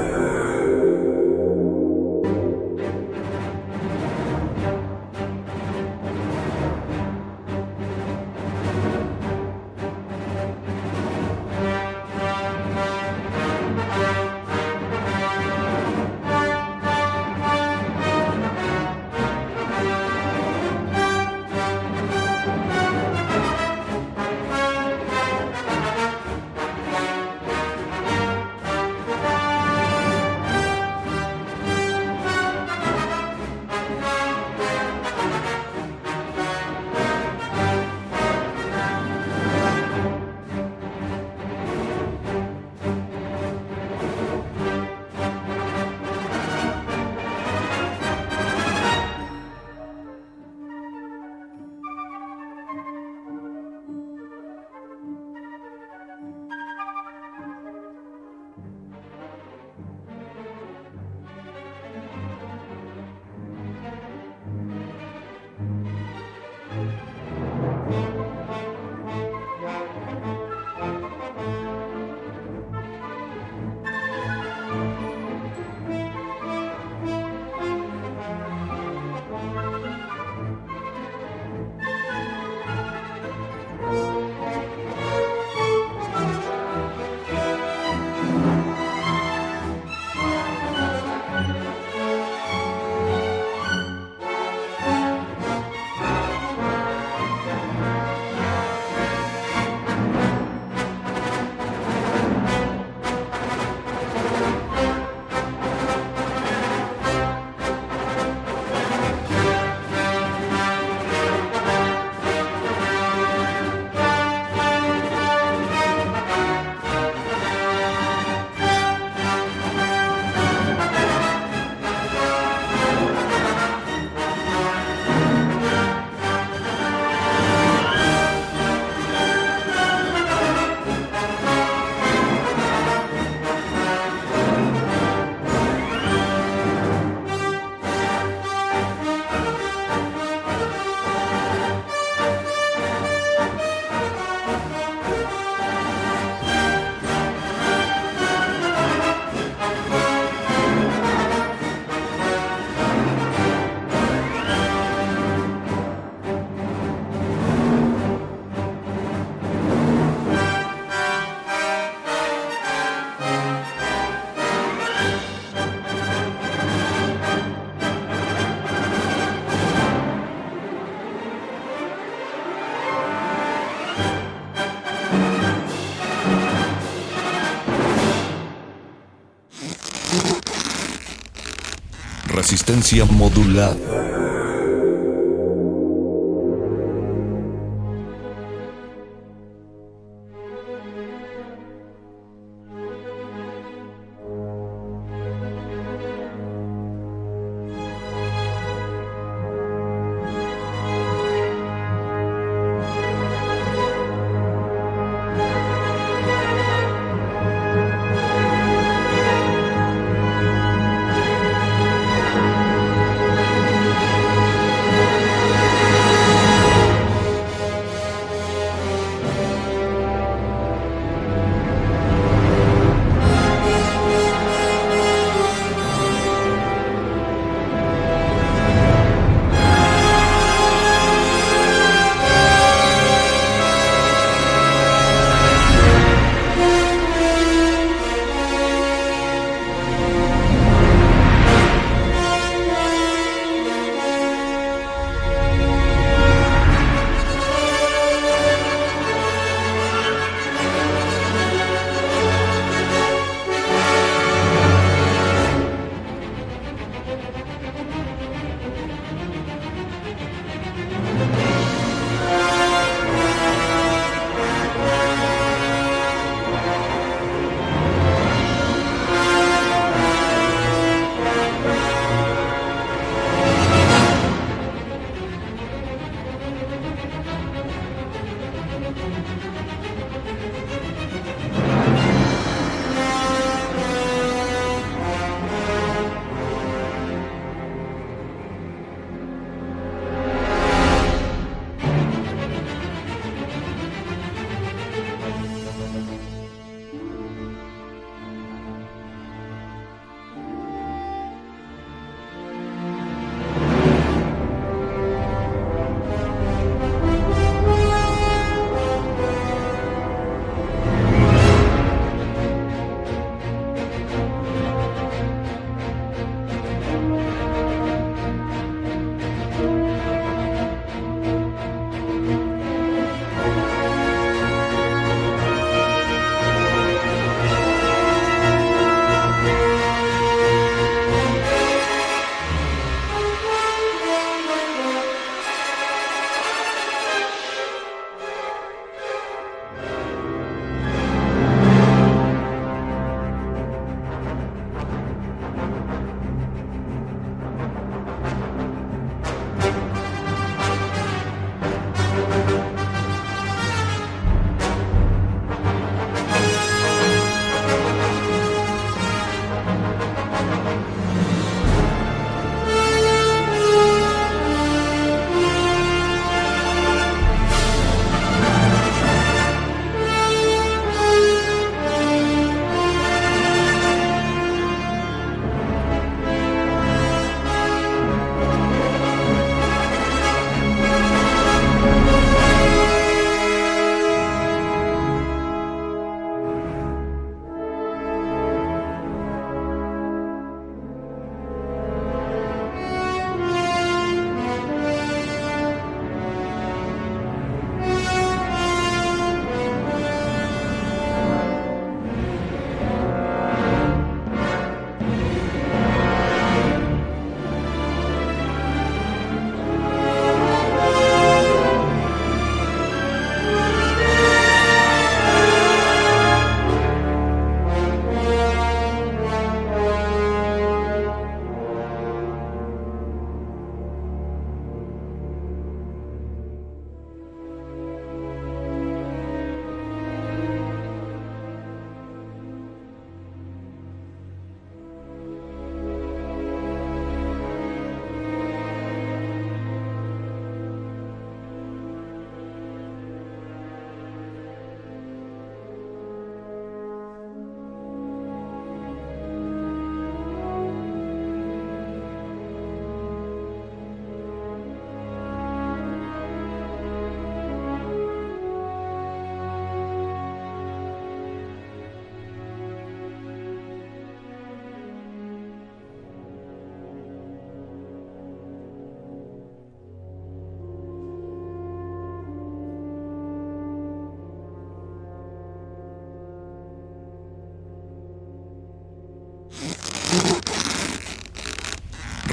Resistencia modulada.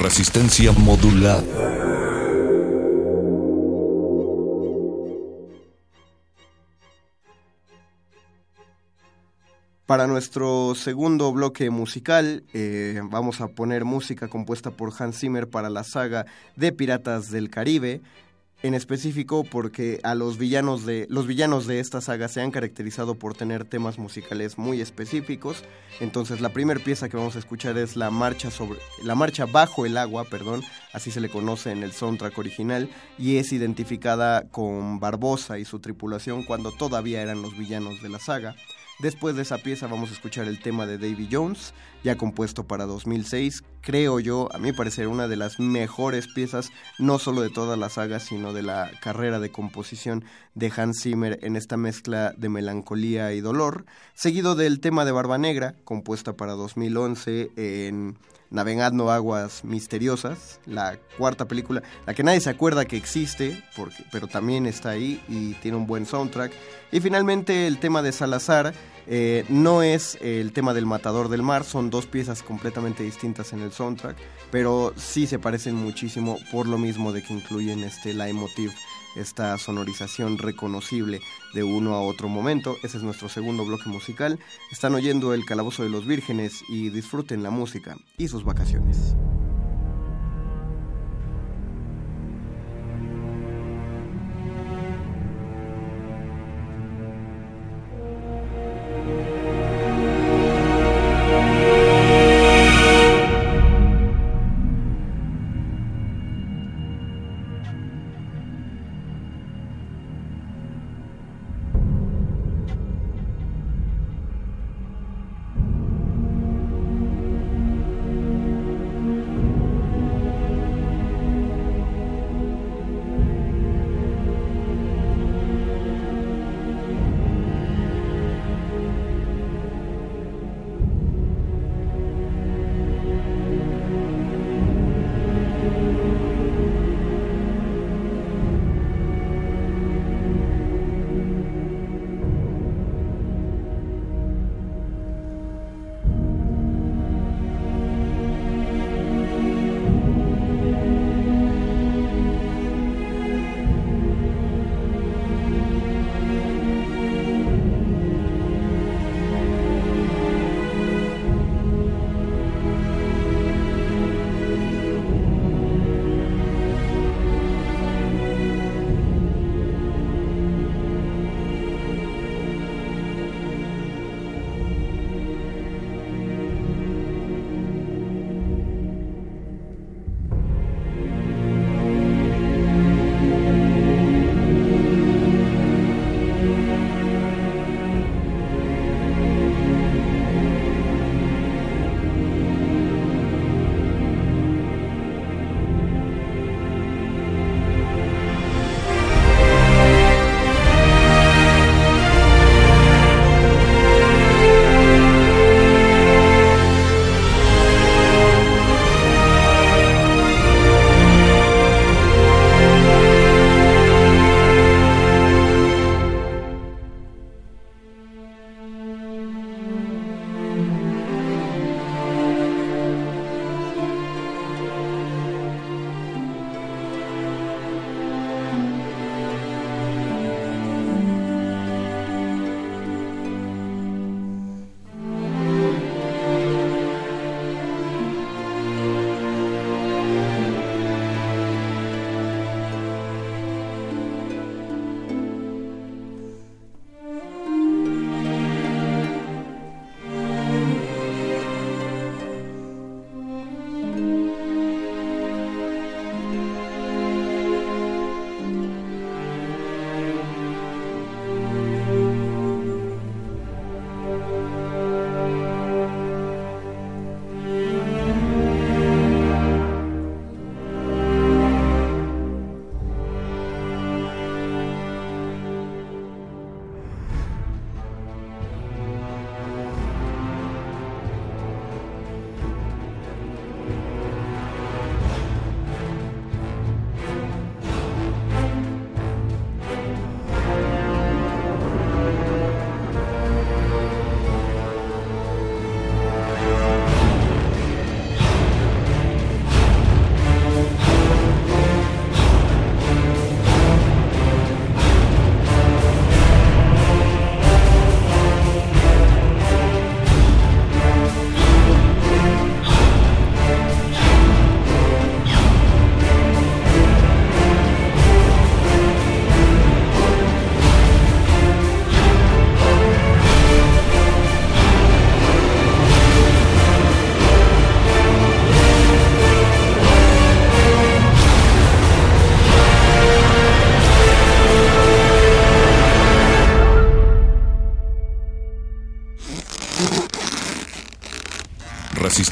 Resistencia modulada. Para nuestro segundo bloque musical eh, vamos a poner música compuesta por Hans Zimmer para la saga de Piratas del Caribe, en específico porque a los villanos de los villanos de esta saga se han caracterizado por tener temas musicales muy específicos. Entonces la primera pieza que vamos a escuchar es la marcha sobre la marcha bajo el agua, perdón, así se le conoce en el soundtrack original y es identificada con Barbosa y su tripulación cuando todavía eran los villanos de la saga. Después de esa pieza vamos a escuchar el tema de Davy Jones, ya compuesto para 2006. Creo yo, a mi parecer, una de las mejores piezas, no solo de toda la saga, sino de la carrera de composición de Hans Zimmer en esta mezcla de melancolía y dolor. Seguido del tema de Barba Negra, compuesta para 2011 en Navegando Aguas Misteriosas, la cuarta película, la que nadie se acuerda que existe, porque, pero también está ahí y tiene un buen soundtrack. Y finalmente el tema de Salazar, eh, no es el tema del Matador del Mar, son dos piezas completamente distintas en el soundtrack, pero sí se parecen muchísimo por lo mismo de que incluyen este leitmotiv esta sonorización reconocible de uno a otro momento. Ese es nuestro segundo bloque musical. Están oyendo El Calabozo de los Vírgenes y disfruten la música y sus vacaciones.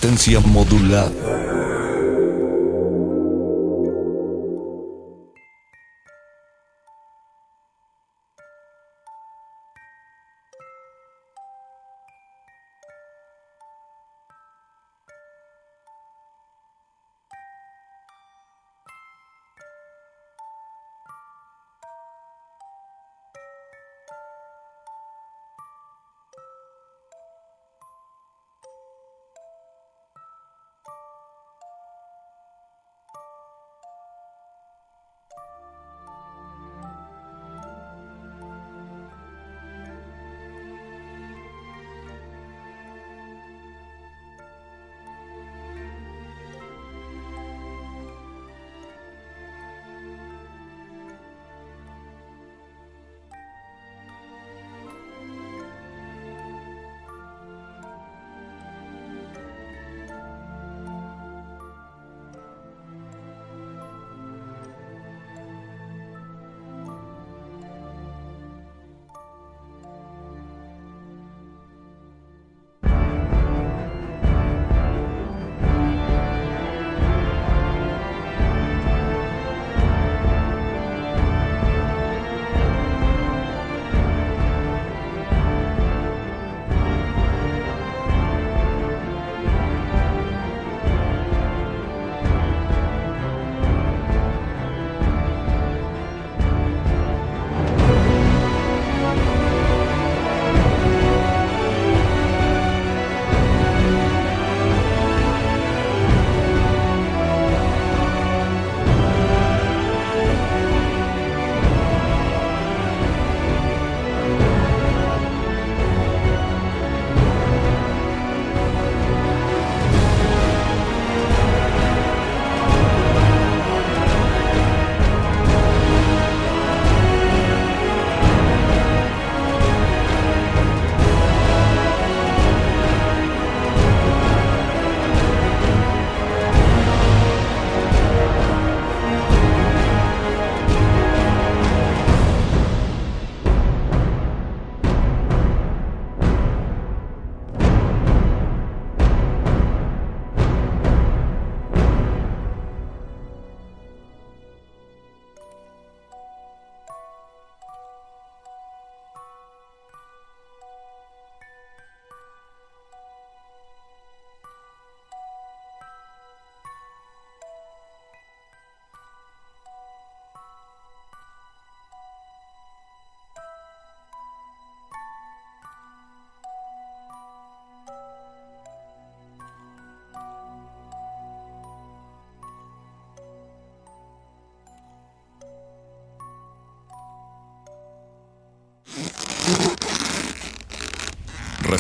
Resistencia modulada.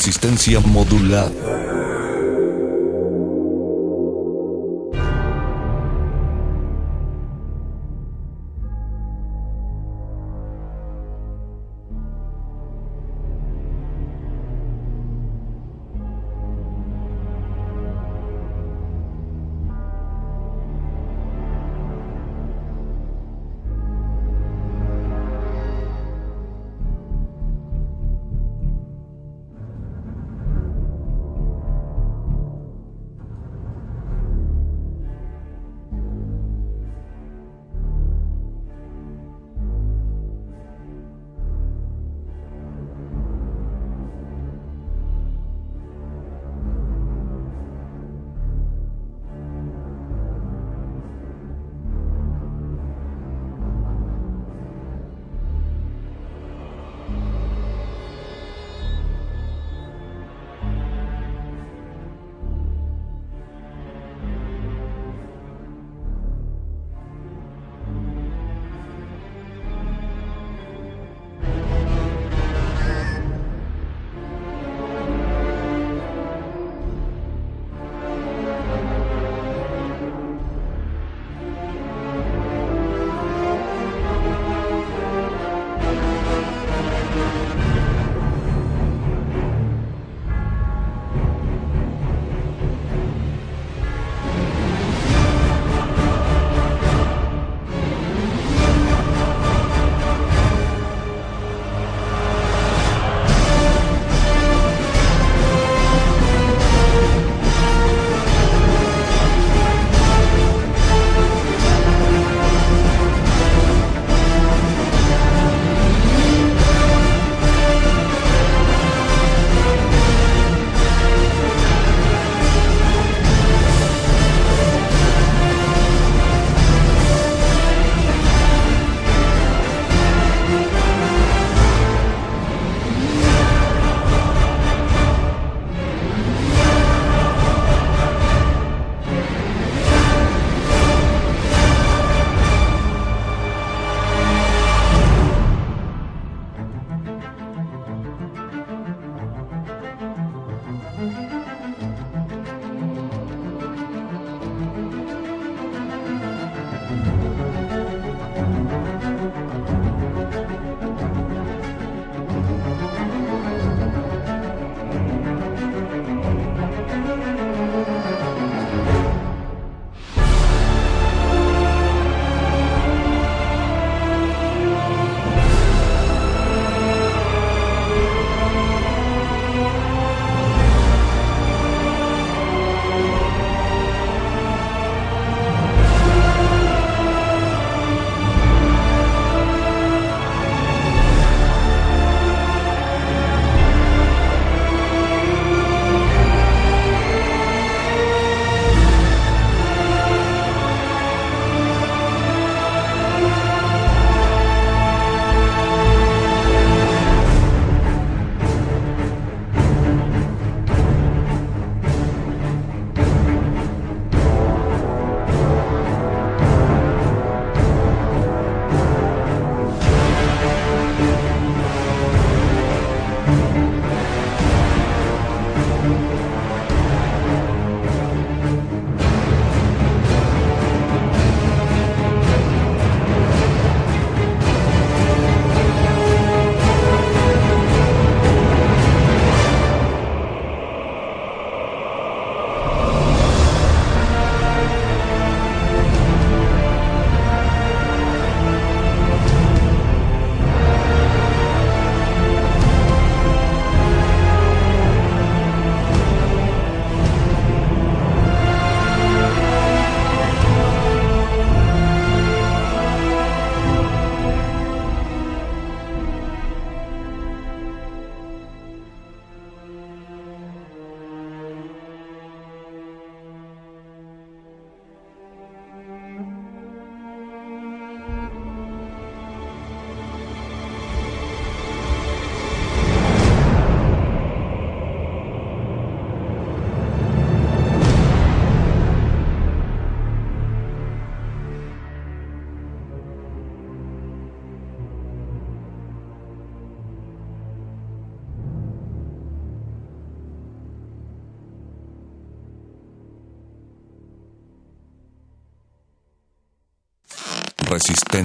Resistencia modulada.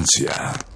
Resistencia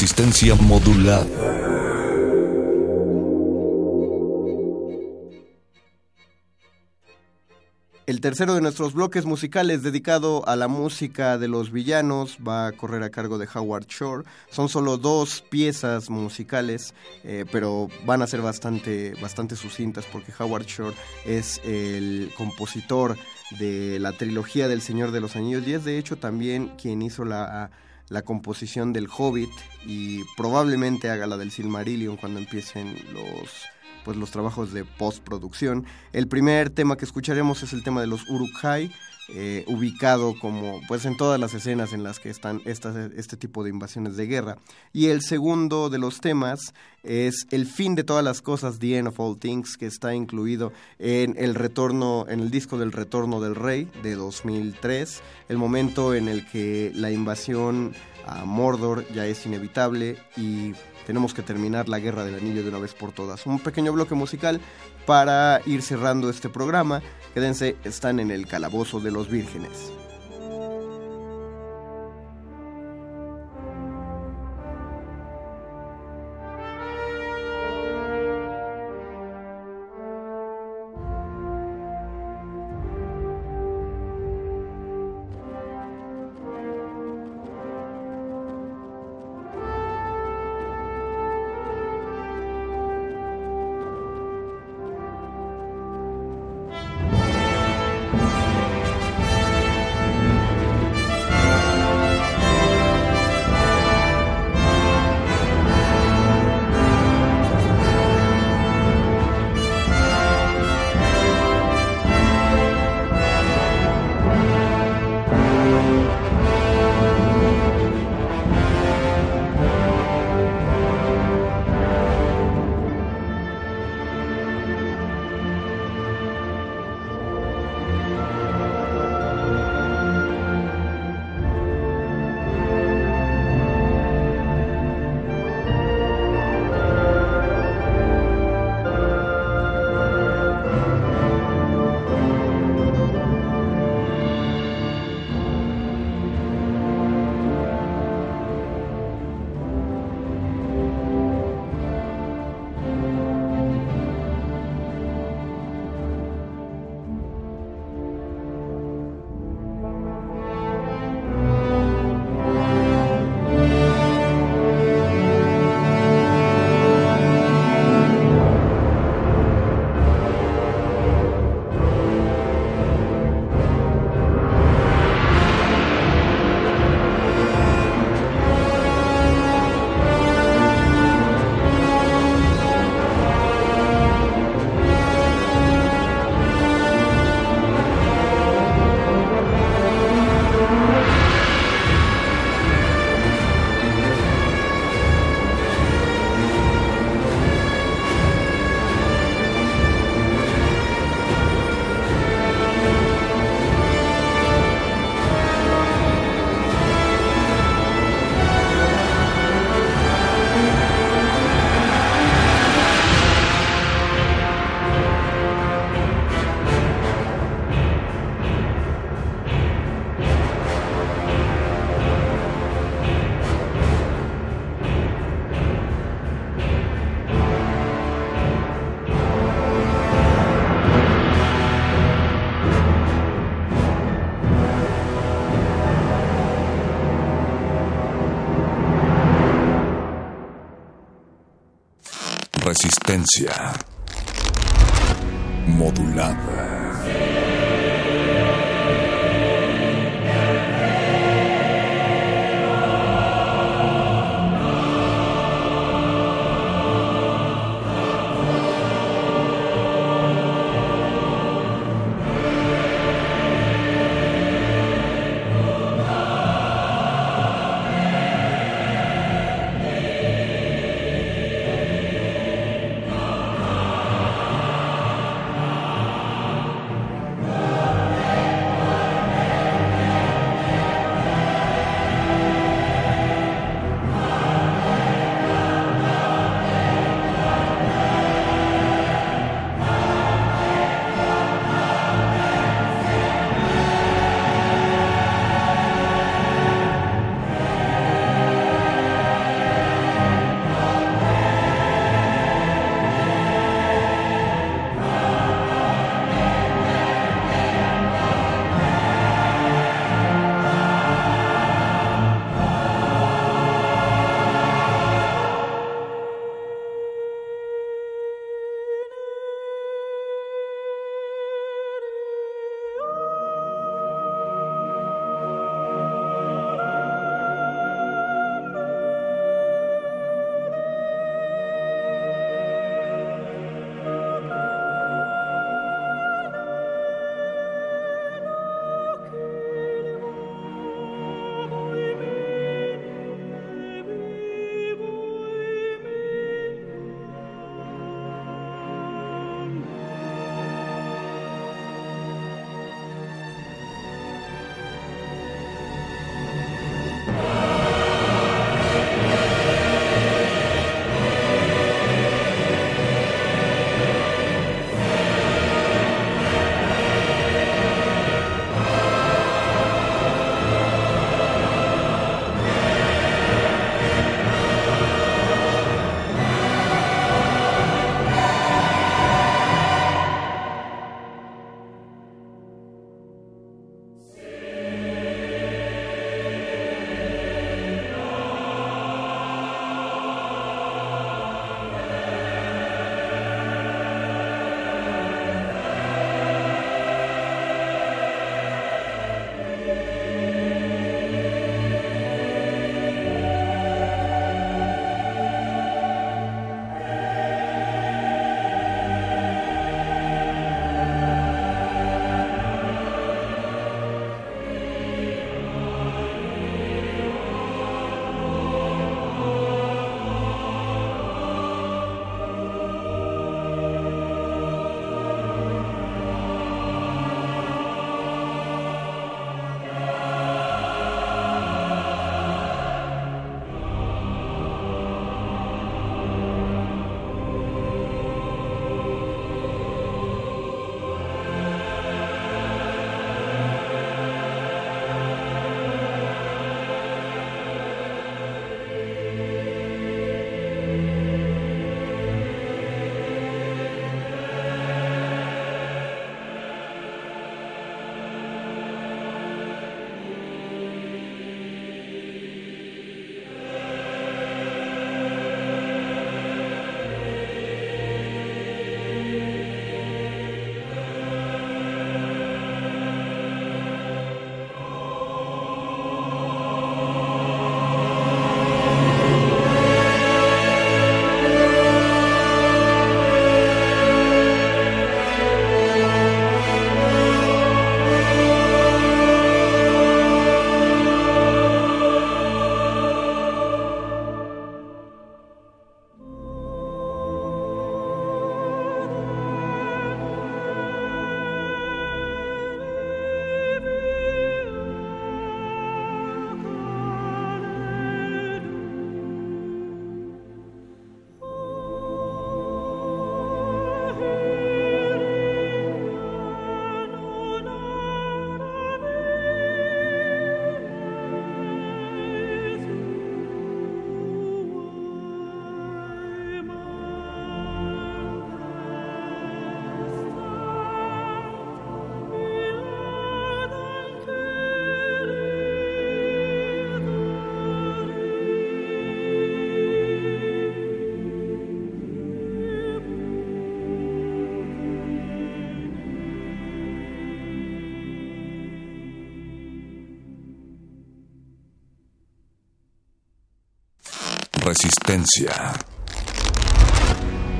Resistencia modulada. El tercero de nuestros bloques musicales dedicado a la música de los villanos va a correr a cargo de Howard Shore. Son solo dos piezas musicales, eh, pero van a ser bastante, bastante sucintas porque Howard Shore es el compositor de la trilogía del Señor de los Anillos y es de hecho también quien hizo la la composición del Hobbit y probablemente haga la del Silmarillion cuando empiecen los pues los trabajos de postproducción. El primer tema que escucharemos es el tema de los Uruk-hai, eh, ubicado como pues en todas las escenas en las que están estas, este tipo de invasiones de guerra. Y el segundo de los temas es El fin de todas las cosas, The End of All Things, que está incluido en el retorno, en el disco del Retorno del Rey de 2003, el momento en el que la invasión a Mordor ya es inevitable y tenemos que terminar la guerra del anillo de una vez por todas. Un pequeño bloque musical para ir cerrando este programa. Quédense, están en el calabozo de los vírgenes. Resistencia modulada.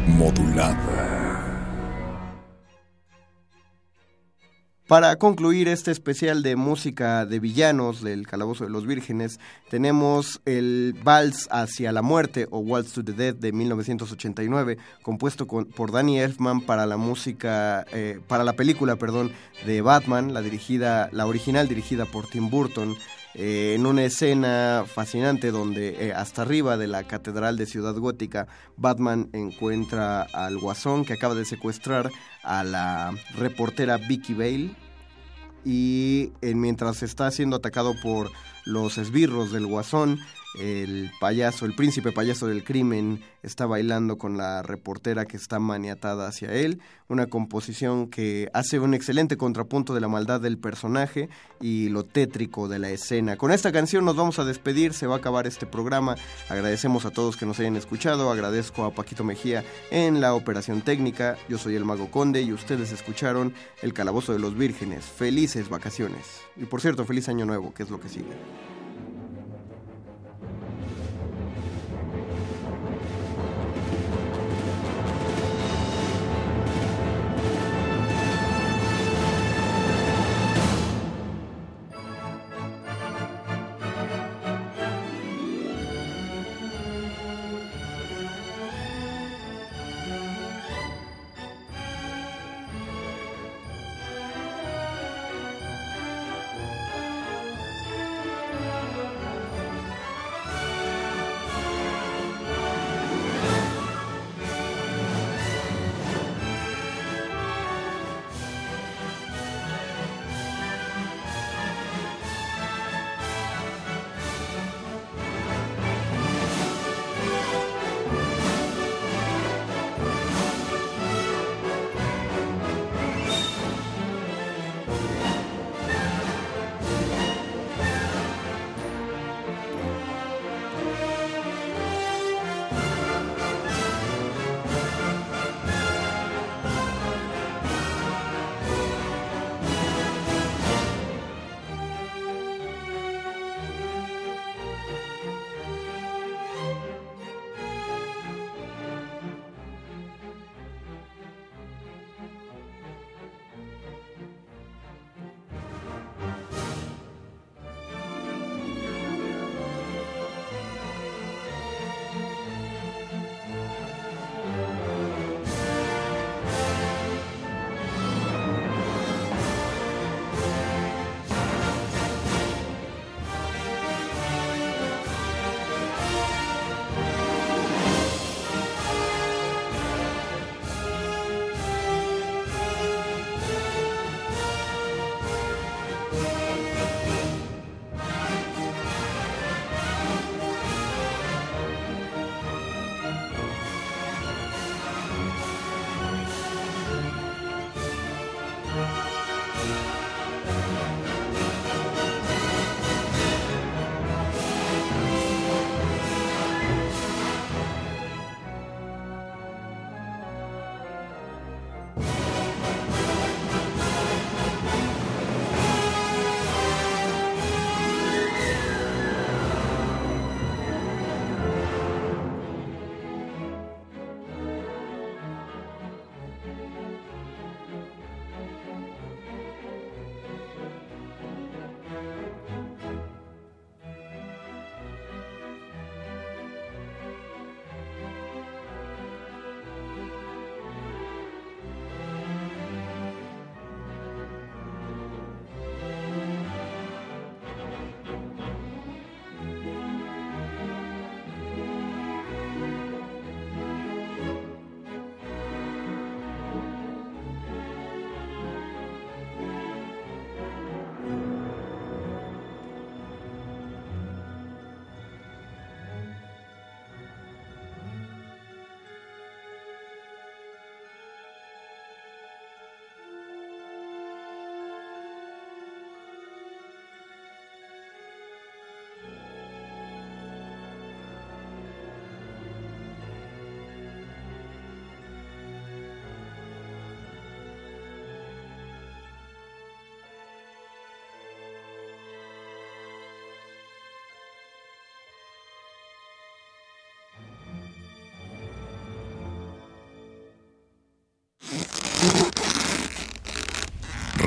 Modulada. Para concluir este especial de música de villanos del Calabozo de los Vírgenes, tenemos el Vals hacia la muerte o Waltz to the Dead de 1989, compuesto por Danny Elfman para la música, eh, para la película, perdón, de Batman, la dirigida, la original dirigida por Tim Burton. Eh, en una escena fascinante donde eh, hasta arriba de la catedral de Ciudad Gótica, Batman encuentra al guasón que acaba de secuestrar a la reportera Vicky Bale. Y eh, mientras está siendo atacado por los esbirros del guasón, el payaso, el príncipe payaso del crimen, está bailando con la reportera que está maniatada hacia él. Una composición que hace un excelente contrapunto de la maldad del personaje y lo tétrico de la escena. Con esta canción nos vamos a despedir, se va a acabar este programa. Agradecemos a todos que nos hayan escuchado, agradezco a Paquito Mejía en la operación técnica. Yo soy el Mago Conde y ustedes escucharon El Calabozo de los Vírgenes. Felices vacaciones. Y por cierto, feliz año nuevo, que es lo que sigue.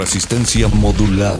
Resistencia modulada.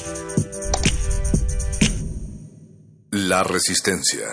resistencia.